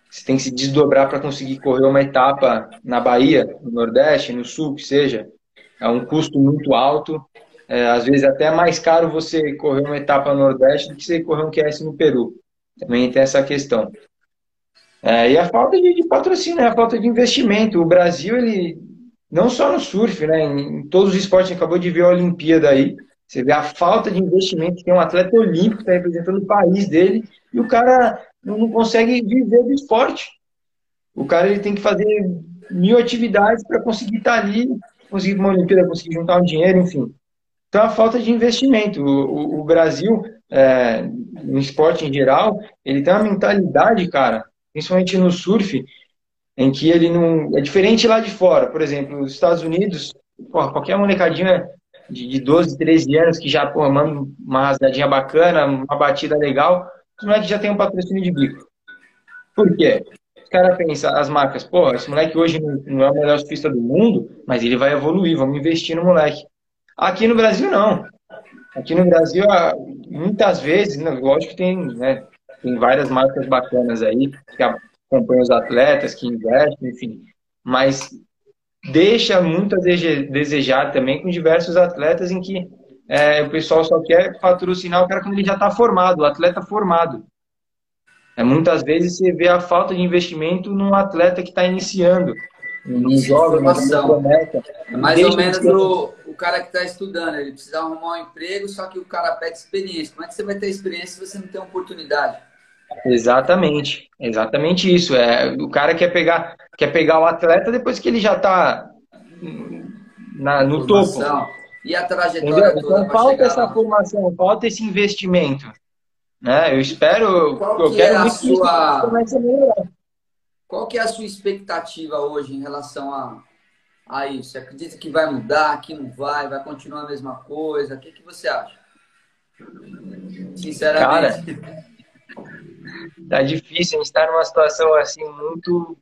você tem que se desdobrar para conseguir correr uma etapa na Bahia, no Nordeste, no Sul, que seja. É um custo muito alto. É, às vezes até é mais caro você correr uma etapa no Nordeste do que você correr um QS no Peru. Também tem essa questão. É, e a falta de, de patrocínio, né? a falta de investimento. O Brasil, ele não só no surf, né? Em todos os esportes, acabou de ver a Olimpíada aí. Você vê a falta de investimento que tem um atleta olímpico que está representando o país dele e o cara não consegue viver do esporte. O cara ele tem que fazer mil atividades para conseguir estar tá ali, conseguir uma Olimpíada, conseguir juntar um dinheiro, enfim. Então, a falta de investimento. O, o, o Brasil, é, no esporte em geral, ele tem uma mentalidade, cara, principalmente no surf, em que ele não. É diferente lá de fora. Por exemplo, nos Estados Unidos, porra, qualquer molecadinha de, de 12, 13 anos que já porra, manda uma rasgadinha bacana, uma batida legal, os moleques já tem um patrocínio de bico. Por quê? Os caras pensam, as marcas, pô, esse moleque hoje não é o melhor surfista do mundo, mas ele vai evoluir, vamos investir no moleque. Aqui no Brasil, não. Aqui no Brasil, muitas vezes, né, lógico que tem, né, tem várias marcas bacanas aí, que acompanha os atletas, que investem, enfim. Mas deixa muito a desejar também com diversos atletas em que é, o pessoal só quer patrocinar o cara quando ele já está formado, o atleta formado. É, muitas vezes você vê a falta de investimento num atleta que está iniciando, num jovem, É mais ou menos o, o cara que está estudando, ele precisa arrumar um emprego, só que o cara pede experiência. Como é que você vai ter experiência se você não tem oportunidade? Exatamente, exatamente isso. É, o cara quer pegar, quer pegar o atleta depois que ele já está no topo. E a trajetória Entendeu? toda Então falta essa lá. formação, falta esse investimento. Né? Eu espero, Qual eu quero é a sua... Qual que é a sua expectativa hoje em relação a, a isso? Você acredita que vai mudar, que não vai, vai continuar a mesma coisa? O que, que você acha? Sinceramente. Cara, tá difícil, a gente está numa situação assim muito.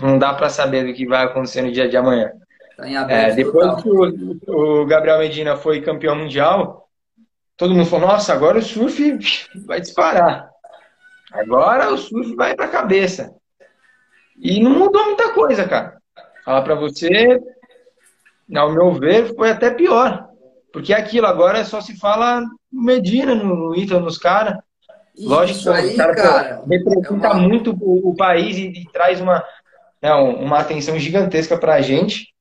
Não dá para saber do que vai acontecer no dia de amanhã. Tá em aberto, é, depois total. que o, o, Gabriel Medina foi campeão mundial, todo mundo falou: nossa, agora o surf vai disparar. Agora o surf vai para a cabeça. E não mudou muita coisa, cara. Falar para você, ao meu ver, foi até pior. Porque aquilo agora só se fala no Medina, no, no Ita, nos caras. Lógico que aí, cara, cara, representa é uma... muito o, o, país e, e traz uma, né, uma atenção gigantesca para a gente.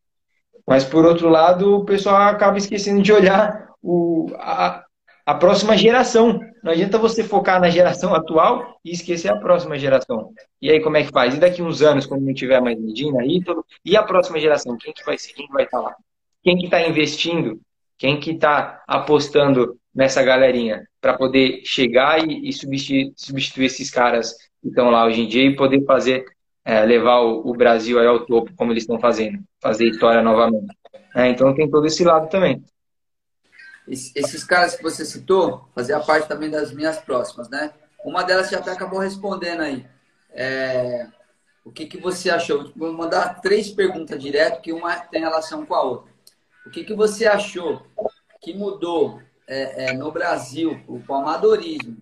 Mas, por outro lado, o pessoal acaba esquecendo de olhar o, a, a próxima geração. Não adianta você focar na geração atual e esquecer a próxima geração. E aí, como é que faz? E daqui uns anos, quando não tiver mais Medina, Ítalo, e a próxima geração? Quem que vai ser? Quem que vai estar lá? Quem que está investindo? Quem que está apostando nessa galerinha para poder chegar e, e substituir, substituir, esses caras que estão lá hoje em dia e poder fazer é, levar o, o, Brasil aí ao topo como eles estão fazendo, fazer história novamente. É, então tem todo esse lado também. Esses caras que você citou fazia parte também das minhas próximas, né? Uma delas já até acabou respondendo aí. É, o que, que você achou? Vou mandar três perguntas direto, que uma tem relação com a outra. O que, que você achou que mudou é, é, no Brasil, o, amadorismo,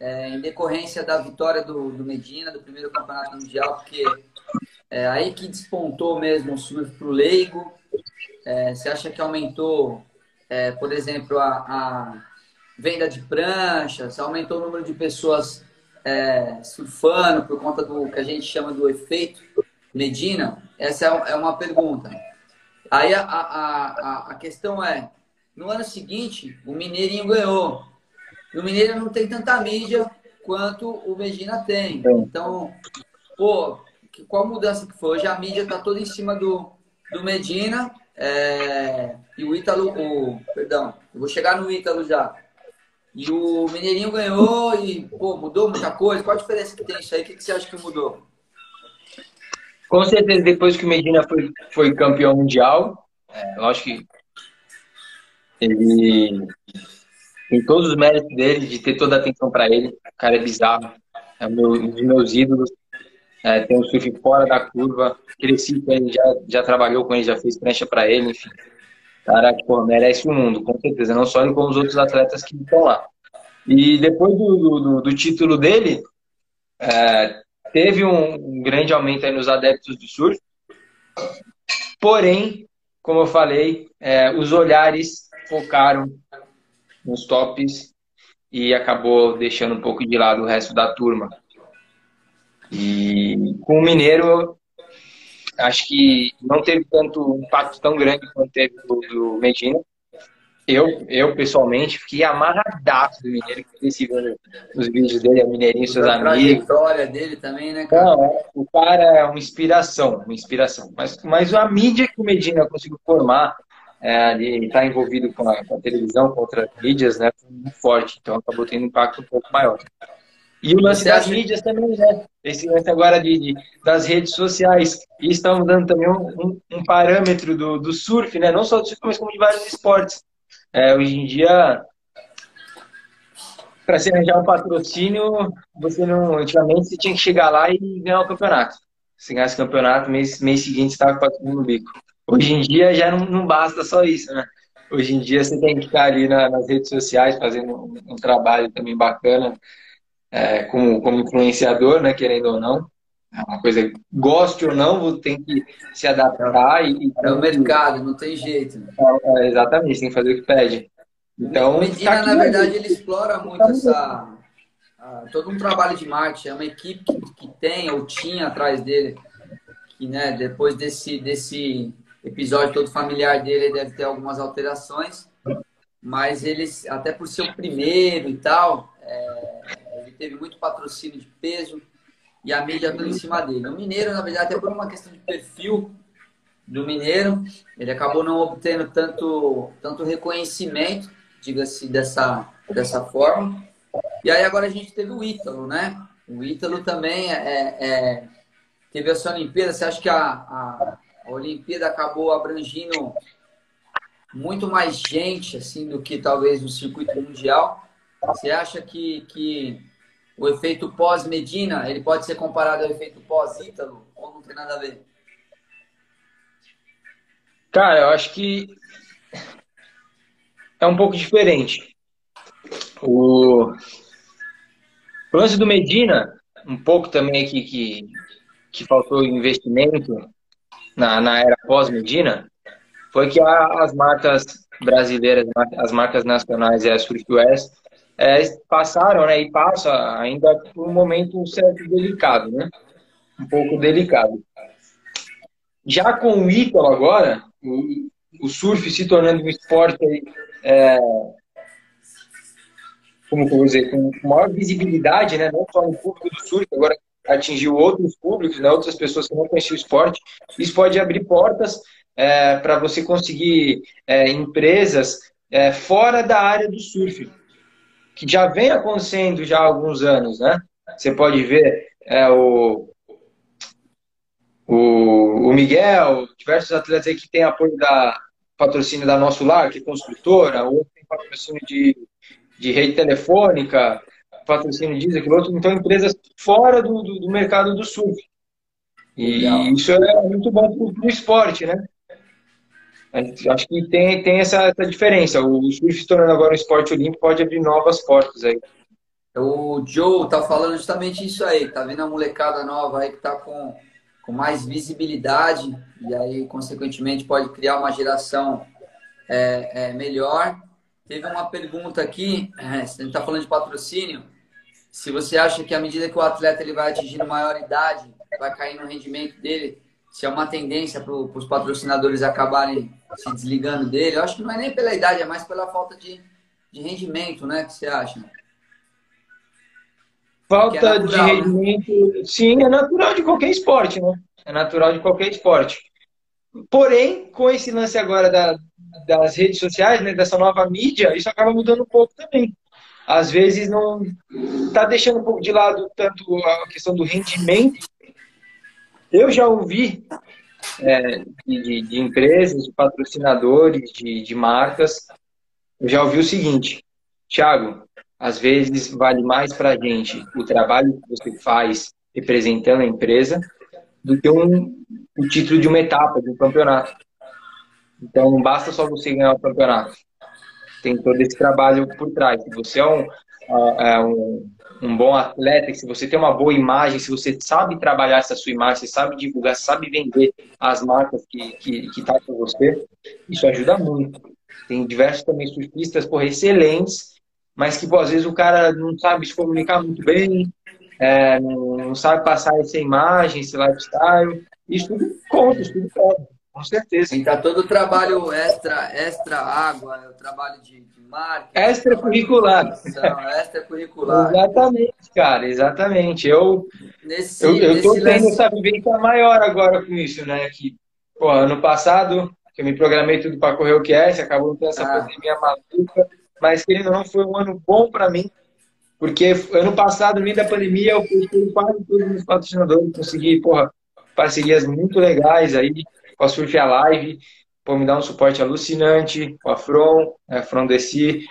é, em decorrência da vitória do, do, Medina, do primeiro campeonato mundial, porque é aí que despontou mesmo o surf para o leigo. É, você acha que aumentou, é, por exemplo, a, a, venda de pranchas, aumentou o número de pessoas é, surfando por conta do que a gente chama do efeito Medina? Essa é, uma pergunta. Aí a, a, a questão é, no ano seguinte, o Mineirinho ganhou. E o Mineiro não tem tanta mídia quanto o Medina tem. Então, pô, qual mudança que foi? Hoje a mídia está toda em cima do, do Medina é, e o Ítalo, o, perdão, eu vou chegar no Ítalo já. E o Mineirinho ganhou e, pô, mudou muita coisa. Qual a diferença que tem isso aí? O que, que você acha que mudou? Com certeza, depois que o Medina foi, foi campeão mundial, é, lógico que ele tem todos os méritos dele, de ter toda a atenção para ele. O cara é bizarro. É meu, um dos meus ídolos. É, tem um surf fora da curva. Cresci com ele, já, já trabalhou com ele, já fez prancha para ele, enfim. Cara, que pô, merece o mundo, com certeza. Não só ele, como os outros atletas que estão lá. E depois do, do, do título dele, é, teve um, um, grande aumento nos adeptos do surf. Porém, como eu falei, é, os olhares focaram nos tops e acabou deixando um pouco de lado o resto da turma. E com o Mineiro, acho que não teve tanto impacto tão grande quanto teve do, do Medina. Eu, eu, pessoalmente, fiquei amarradaço do Mineiro, que cresci vendo os vídeos dele, a Mineirinho e seus a amigos. A história dele também, né, cara? Não, o cara é uma inspiração, uma inspiração. Mas, mas a mídia que o Medina conseguiu formar, é, ele está envolvido com a, com a, televisão, com outras mídias, né, muito forte, então acabou tendo um impacto um pouco maior. E o lance das mídias também, né? Esse lance agora de, de das redes sociais. E estamos dando também um, um, um, parâmetro do, do surf, né? Não só do surf, mas como de vários esportes. É, hoje em dia, para se arranjar um patrocínio, você não. Antigamente você tinha que chegar lá e ganhar o campeonato. Se ganhasse o campeonato, mês, mês seguinte estava com o patrocínio no bico. Hoje em dia já não, não basta só isso, né? Hoje em dia você tem que estar ali na, nas redes sociais fazendo um, um trabalho também bacana é, como, como influenciador, né? Querendo ou não. É uma coisa, goste ou não, tem que se adaptar. E, é o mercado, não tem jeito. É, é, exatamente, tem que fazer o que pede. Então, o Medina, tá na verdade, ele explora muito essa, a, todo um trabalho de marketing, é uma equipe que, que tem ou tinha atrás dele, que né, depois desse, desse episódio todo familiar dele deve ter algumas alterações, mas eles, até por ser o primeiro e tal, é, ele teve muito patrocínio de peso e a mídia toda em cima dele. O Mineiro, na verdade, até por uma questão de perfil do Mineiro, ele acabou não obtendo tanto, tanto reconhecimento, diga-se dessa, dessa forma. E aí agora a gente teve o Ítalo, né? O Ítalo também é, é, teve a sua Olimpíada. Você acha que a, a, a Olimpíada acabou abrangindo muito mais gente assim do que talvez o circuito mundial? Você acha que, que o efeito pós-Medina, ele pode ser comparado ao efeito pós-Ítalo ou não tem nada a ver? Cara, eu acho que é um pouco diferente. O, o lance do Medina, um pouco também aqui que, que faltou investimento na, na era pós-Medina, foi que as marcas brasileiras, as marcas nacionais e a Swift West é, passaram, né, e passa ainda por um momento certo delicado, né? Um pouco delicado. Já com o Ítalo agora, o, o surf se tornando um esporte é, como eu vou dizer, com maior visibilidade, né, não só no público do surf, agora atingiu outros públicos, né, outras pessoas que não conheciam o esporte, isso pode abrir portas é, para você conseguir é, empresas é, fora da área do surf que já vem acontecendo já há alguns anos, né? Você pode ver é, o, o, o Miguel, diversos atletas aí que têm apoio da patrocínio da Nosso Lar, que é construtora, ou tem patrocínio de, de rede telefônica, patrocínio disso, aquilo outro. Então, empresas fora do, do, do mercado do surf. E Legal. isso é muito bom para o esporte, né? Acho que tem, tem essa, essa diferença. O surf se tornando agora um esporte olímpico pode abrir novas portas aí. O Joe tá falando justamente isso aí. Tá vendo a molecada nova aí que tá com, com mais visibilidade e aí, consequentemente, pode criar uma geração é, é, melhor. Teve uma pergunta aqui, é, a gente tá falando de patrocínio. Se você acha que à medida que o atleta ele vai atingindo maior idade, vai cair no rendimento dele, se é uma tendência para os patrocinadores acabarem se desligando dele. Eu acho que não é nem pela idade, é mais pela falta de, de rendimento, né? O que você acha? Falta é natural, de né? rendimento, né? sim, é natural de qualquer esporte, né? É natural de qualquer esporte. Porém, com esse lance agora da, das redes sociais, né, dessa nova mídia, isso acaba mudando um pouco também. Às vezes não está deixando um pouco de lado tanto a questão do rendimento eu já ouvi é, de, de, empresas, de patrocinadores, de, de marcas, eu já ouvi o seguinte, Thiago, às vezes vale mais para a gente o trabalho que você faz representando a empresa do que um, o título de uma etapa, de um campeonato. Então, não basta só você ganhar o campeonato. Tem todo esse trabalho por trás. Você é um, é um, um bom atleta, se você tem uma boa imagem, se você sabe trabalhar essa sua imagem, você sabe divulgar, sabe vender as marcas que que, que tá com você, isso ajuda muito. Tem diversos também surfistas, por excelentes, mas que, pô, às vezes o cara não sabe se comunicar muito bem, é, não, sabe passar essa imagem, esse lifestyle. Isso tudo conta, isso tudo pode, com certeza. Então, todo o trabalho extra, extra água, o trabalho de marketing. Extracurricular. Extracurricular. Exatamente, cara, exatamente. Eu, nesse, eu, eu tô tendo essa vivência maior agora com isso, né? Que, pô, ano passado, que eu me programei tudo para correr o que é, acabou tendo essa ah. pandemia maluca, mas que não foi um ano bom para mim, porque ano passado, no meio da pandemia, eu fui quase todos os patrocinadores, consegui, porra, parcerias muito legais aí com a Surf Live, pô, me dá um suporte alucinante, o Afron, a Afron Desi,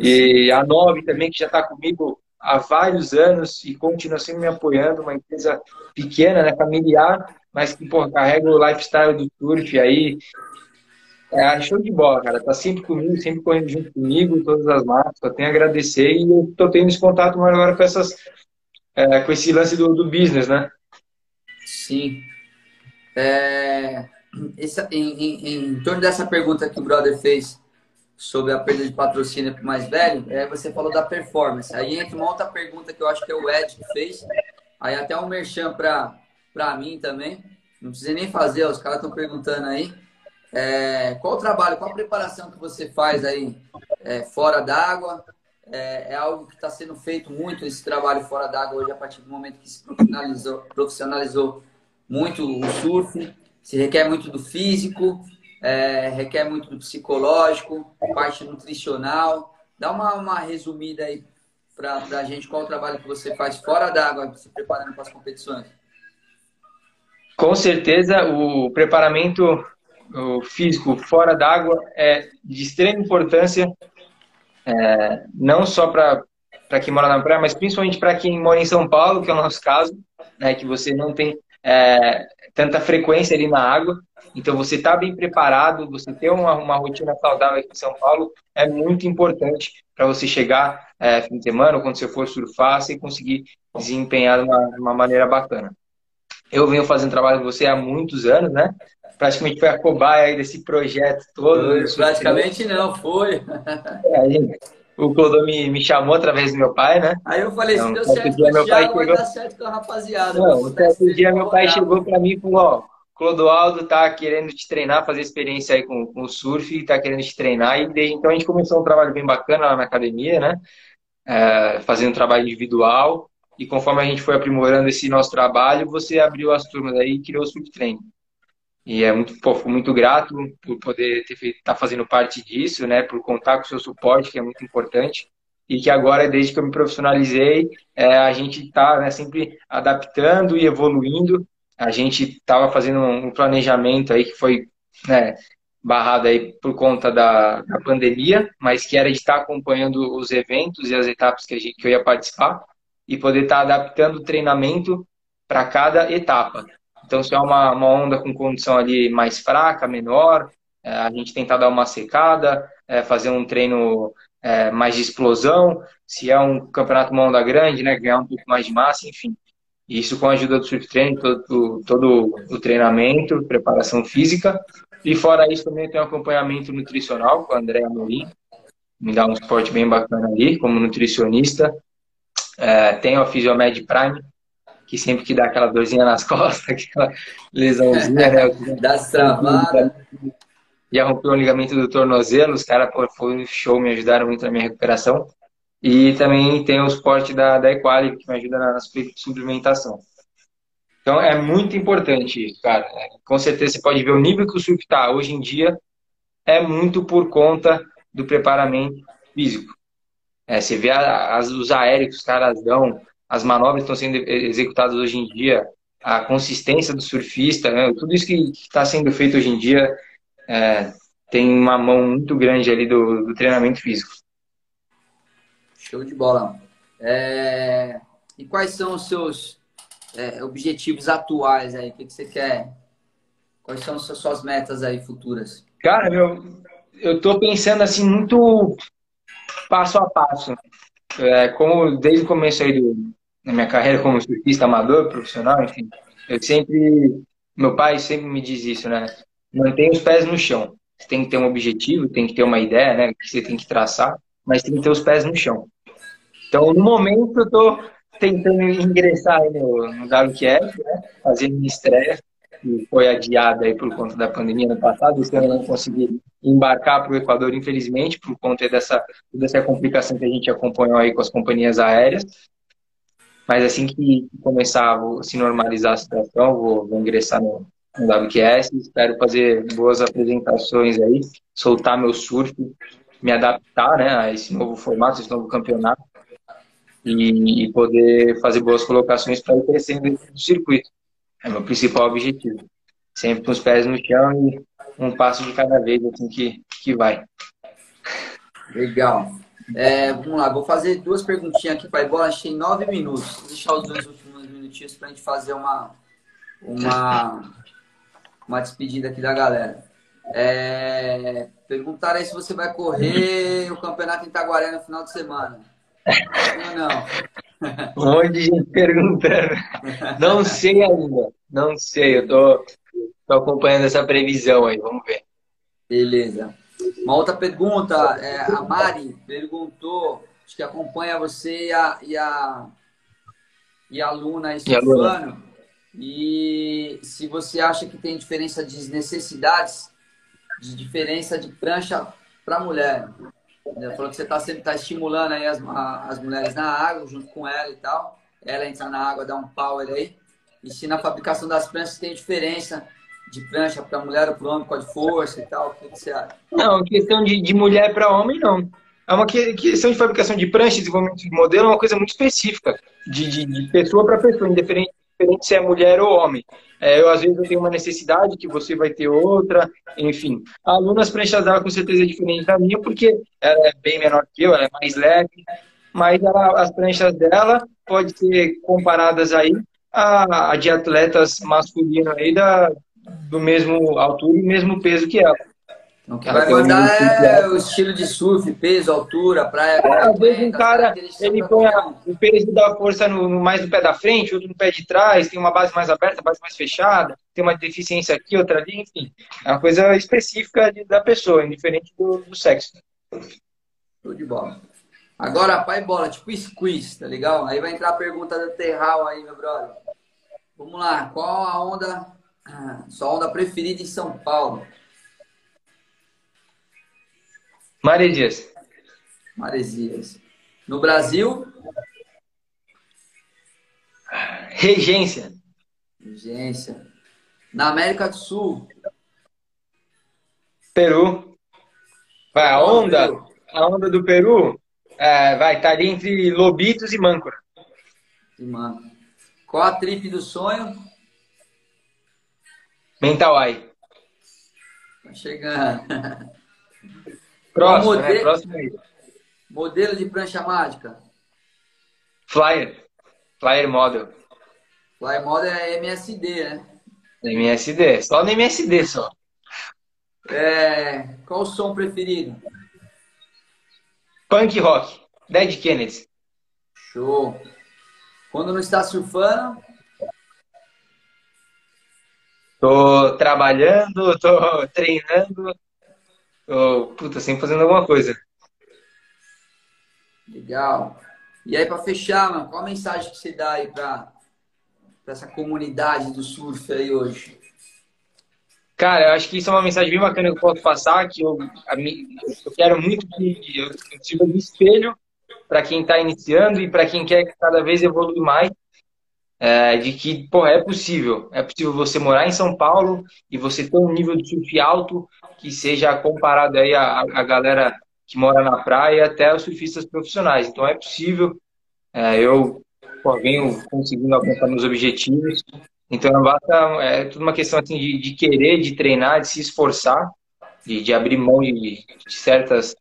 e a Nove também, que já está comigo há vários anos e continua sempre me apoiando, uma empresa pequena, né, familiar, mas que, pô, carrega o lifestyle do surf aí, é show de bola, cara. Tá sempre comigo, sempre correndo junto comigo, todas as marcas. Só tenho a agradecer e eu tô tendo esse contato maior agora com essas, é, com esse lance do, do business, né? Sim. É, esse, em, em, em, torno dessa pergunta que o brother fez sobre a perda de patrocínio para o mais velho, é, você falou da performance. Aí entra uma outra pergunta que eu acho que é o Ed que fez. Aí até um merchan para mim também. Não precisa nem fazer, os caras estão perguntando aí. É, qual o trabalho, qual a preparação que você faz aí é, fora d'água? É, é, algo que está sendo feito muito esse trabalho fora d'água hoje a partir do momento que se profissionalizou, profissionalizou muito o surf. Se requer muito do físico, é, requer muito do psicológico, parte nutricional. Dá uma, uma resumida aí para a gente qual o trabalho que você faz fora d'água, se preparando para as competições. Com certeza, o preparamento o físico fora d'água é de extrema importância, é, não só para quem mora na praia, mas principalmente para quem mora em São Paulo, que é o nosso caso, né, que você não tem é, tanta frequência ali na água. Então, você está bem preparado, você ter uma, uma rotina saudável aqui em São Paulo é muito importante para você chegar é, fim de semana ou quando você for surfar, você conseguir desempenhar de uma, uma maneira bacana. Eu venho fazendo trabalho com você há muitos anos, né? Praticamente foi a cobaia aí desse projeto todo. praticamente não, foi. É, o Clodô me, me chamou através do meu pai, né? Aí eu falei, então, se deu certo dia, meu pai chegou... vai dar certo com a rapaziada. Não, um dia meu pai chegou para mim e falou, ó, Clodoaldo tá querendo te treinar, fazer experiência aí com, com o surf, tá querendo te treinar. E desde então a gente começou um trabalho bem bacana lá na academia, né? É, fazendo um trabalho individual. E conforme a gente foi aprimorando esse nosso trabalho, você abriu as turmas aí e criou o Surf Training. E é muito, pô, muito grato por poder estar tá fazendo parte disso, né? Por contar com o seu suporte, que é muito importante. E que agora, desde que eu me profissionalizei, é, a gente está né, sempre adaptando e evoluindo. A gente estava fazendo um planejamento aí que foi né, barrado aí por conta da, da pandemia, mas que era de estar acompanhando os eventos e as etapas que, gente, que eu ia participar e poder estar tá adaptando o treinamento para cada etapa. Então, se é uma, uma onda com condição ali mais fraca, menor, é, a gente tentar dar uma secada, é, fazer um treino é, mais de explosão. Se é um campeonato uma onda grande, né, ganhar um pouco mais de massa, enfim. Isso com a ajuda do surf training, todo, todo o treinamento, preparação física. E fora isso, também tem um acompanhamento nutricional com a Andréa Morim. Me dá um suporte bem bacana ali, como nutricionista. É, tenho a Fisiomed Prime, que sempre que dá aquela dorzinha nas costas, aquela lesãozinha, né? dá travada. Já rompeu o ligamento do tornozelo, os caras, foi um show, me ajudaram muito na minha recuperação. E também tem o suporte da, da Equali, que me ajuda na suplementação. Então é muito importante isso, cara. Com certeza você pode ver o nível que o surf está hoje em dia, é muito por conta do preparamento físico. É, você vê as, os aéreos que os caras dão, as manobras que estão sendo executadas hoje em dia, a consistência do surfista, né? tudo isso que está sendo feito hoje em dia é, tem uma mão muito grande ali do, do treinamento físico. Show de bola. É... E quais são os seus é, objetivos atuais aí? O que, que você quer? Quais são as suas metas aí futuras? Cara, meu, eu tô pensando assim muito passo a passo. É, como desde o começo aí do, da minha carreira como surfista amador, profissional, enfim, eu sempre, meu pai sempre me diz isso, né? Mantenha os pés no chão. Você tem que ter um objetivo, tem que ter uma ideia, né? Que você tem que traçar, mas tem que ter os pés no chão. Então, no momento, eu tô tentando ingressar no, no WQF, né? Fazer minha estreia que foi adiada aí por conta da pandemia no passado. Esse ano eu não consegui embarcar para o Equador, infelizmente, por conta dessa, dessa complicação que a gente acompanhou aí com as companhias aéreas. Mas assim que começar a se normalizar a situação, vou, vou ingressar no, no WQS. Espero fazer boas apresentações aí, soltar meu surf, me adaptar né, a esse novo formato, esse novo campeonato e, poder fazer boas colocações para ir crescendo no circuito. É meu principal objetivo. Sempre com os pés no chão e um passo de cada vez, assim que, que vai. Legal. É, vamos lá, vou fazer duas perguntinhas aqui para a bola. Achei nove minutos. Vou deixar os dois últimos minutinhos para a gente fazer uma, uma, uma despedida aqui da galera. É, perguntaram aí se você vai correr o campeonato em Itaguaré no final de semana. Ou não? Um monte de gente perguntando. Não sei ainda. Não sei. Eu tô, tô acompanhando essa previsão aí. Vamos ver. Beleza. Uma outra pergunta, é, a Mari perguntou, acho que acompanha você e a, e a, e a Luna Estefano, e se você acha que tem diferença de necessidades, de diferença de prancha para mulher. Ela falou que você está sempre tá estimulando aí as, as mulheres na água, junto com ela e tal. Ela entra na água, dá um power aí. E se na fabricação das pranchas tem diferença de prancha para mulher ou para homem, qual de força e tal, o que você acha? Não, questão de, de mulher para homem, não. É uma questão de fabricação de prancha, desenvolvimento de modelo, é uma coisa muito específica, de, de, de pessoa para pessoa, indiferente se é mulher ou homem. É, eu, às vezes, eu tenho uma necessidade que você vai ter outra, enfim. A aluna, as pranchas dela, com certeza, é diferente da minha, porque ela é bem menor que eu, ela é mais leve, mas ela, as pranchas dela podem ser comparadas aí a, a de atletas masculinos aí da, do mesmo altura e mesmo peso que ela. O que vai mandar é o estilo de surf, peso, altura, praia. É, às vezes um cara ele põe o peso da força no, no, mais no pé da frente, outro no pé de trás, tem uma base mais aberta, base mais fechada, tem uma deficiência aqui, outra ali, enfim. É uma coisa específica de, da pessoa, indiferente do, do sexo. Tudo de bola. Agora, pai bola, tipo squeeze, tá legal? Aí vai entrar a pergunta da Terral aí, meu brother. Vamos lá, qual a onda, sua onda preferida em São Paulo? Maresias. Maresias. No Brasil? Regência. Regência. Na América do Sul? Peru. Vai, a onda, a onda do Peru é, vai estar tá ali entre Lobitos e Mâncora. E Mâncora. Qual a trip do sonho? Mental Eye. Tá chegando. Próximo, modelo, né? Próximo aí. Modelo de prancha mágica. Flyer. Flyer Model. Flyer Model é MSD, né? MSD. Só no MSD, só. É... Qual o som preferido? Punk rock. Dead Kennedy. Show. Quando não está surfando? Tô trabalhando, tô treinando, Oh, puta, sempre fazendo alguma coisa. Legal. E aí, para fechar, mano, qual a mensagem que você dá aí para essa comunidade do surf aí hoje? Cara, eu acho que isso é uma mensagem bem bacana que eu posso passar, que eu, mim, eu quero muito que eu, eu sirva de espelho para quem está iniciando e para quem quer cada vez evoluir mais é, de que, pô, é possível. É possível você morar em São Paulo e você ter um nível de surf alto que seja comparado aí a, a galera que mora na praia até os surfistas profissionais. Então é possível. É, eu pô, venho conseguindo alcançar meus objetivos. Então basta, é tudo uma questão assim, de, de querer, de treinar, de se esforçar, de, de abrir mão de, de certas,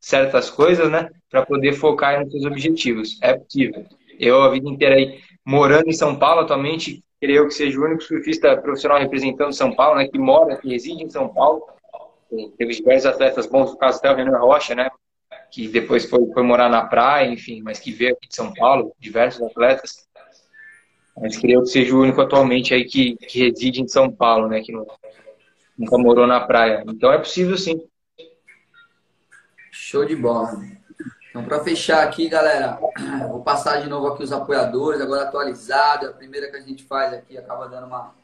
certas coisas, né? Para poder focar nos seus objetivos. É possível. Eu a vida inteira aí morando em São Paulo atualmente, creio que seja o único surfista profissional representando São Paulo, né, que mora, que reside em São Paulo. Teve diversos atletas bons, no caso até o Renan Rocha, né, que depois foi, foi morar na praia, enfim, mas que veio aqui de São Paulo, diversos atletas. Mas creio que seja o único atualmente aí que, que reside em São Paulo, né, que não, nunca morou na praia. Então é possível sim. Show de bola. Então, para fechar aqui, galera, vou passar de novo aqui os apoiadores, agora atualizado. É a primeira que a gente faz aqui acaba dando uma,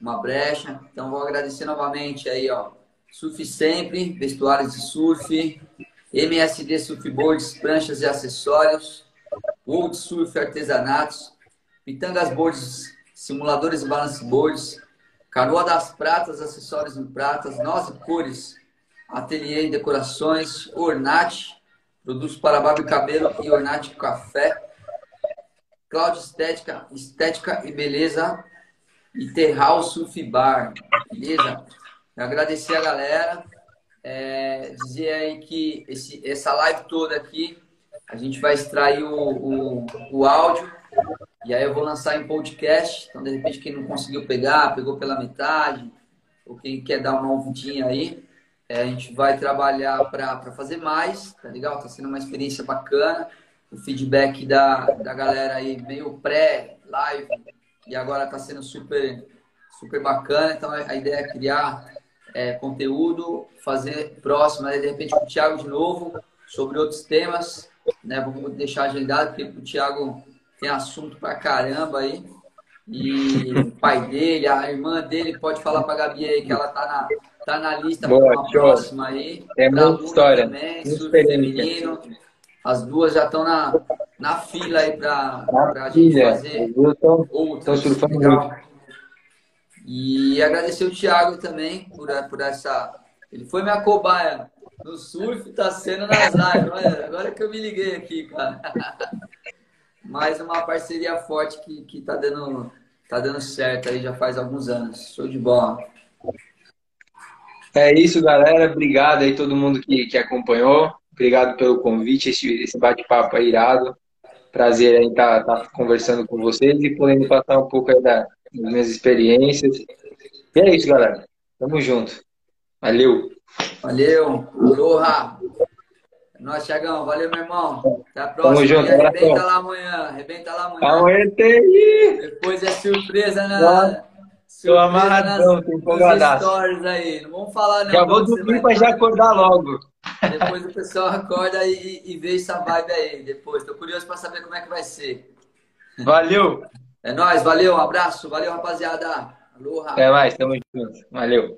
uma brecha. Então, vou agradecer novamente aí, ó. Surf Sempre, vestuários de surf, MSD Surfboards, pranchas e acessórios, World Surf Artesanatos, Pitangas Boards, simuladores balance boards, Canoa das Pratas, acessórios em pratas, Nós e Cores, ateliê e decorações, Ornate, Produtos para barba e cabelo e Ornate Café. Cláudio Estética, Estética e Beleza. E Terral Surf Bar. Beleza? Agradecer a galera. É, dizer aí que esse, essa live toda aqui, a gente vai extrair o, o, o áudio. E aí eu vou lançar em podcast. Então, de repente, quem não conseguiu pegar, pegou pela metade. Ou quem quer dar uma ouvidinha aí, é, a gente vai trabalhar para fazer mais, tá legal? Tá sendo uma experiência bacana. O feedback da, da galera aí, meio pré-live, e agora tá sendo super, super bacana. Então a ideia é criar é, conteúdo, fazer próximo, de repente com o Thiago de novo, sobre outros temas. Né? Vou deixar agendado, porque o Thiago tem assunto pra caramba aí. E o pai dele, a irmã dele, pode falar pra Gabi aí que ela tá na, tá na lista para uma próxima aí. É muita história. Também, muito feminino. As duas já estão na, na fila aí para a gente fazer outras. surfando E agradecer o Thiago também por, por essa. Ele foi minha cobaia no surf, tá sendo nas lives. Olha, agora que eu me liguei aqui, cara. Mais uma parceria forte que, que tá, dando, tá dando certo aí já faz alguns anos. Show de bola. É isso, galera. Obrigado aí todo mundo que, que acompanhou. Obrigado pelo convite, esse, esse bate-papo aí irado. Prazer em estar tá, tá conversando com vocês e podendo passar um pouco da, das minhas experiências. E é isso, galera. Tamo junto. Valeu. Valeu. Aloha. É nóis, Thiagão. Valeu, meu irmão. Até a próxima. Tamo junto. Arrebenta lá amanhã. Arrebenta lá amanhã. Amanhã tem. Depois é surpresa na... Tô amarradão, tô empolgadaço. stories aí. Não vamos falar não. Já vou dormir pra já acordar logo. Depois o pessoal acorda e, e vê essa vibe aí. Depois, tô curioso pra saber como é que vai ser. Valeu. É nóis, valeu, um abraço, valeu rapaziada. Aloha. Até mais, tamo junto. Valeu.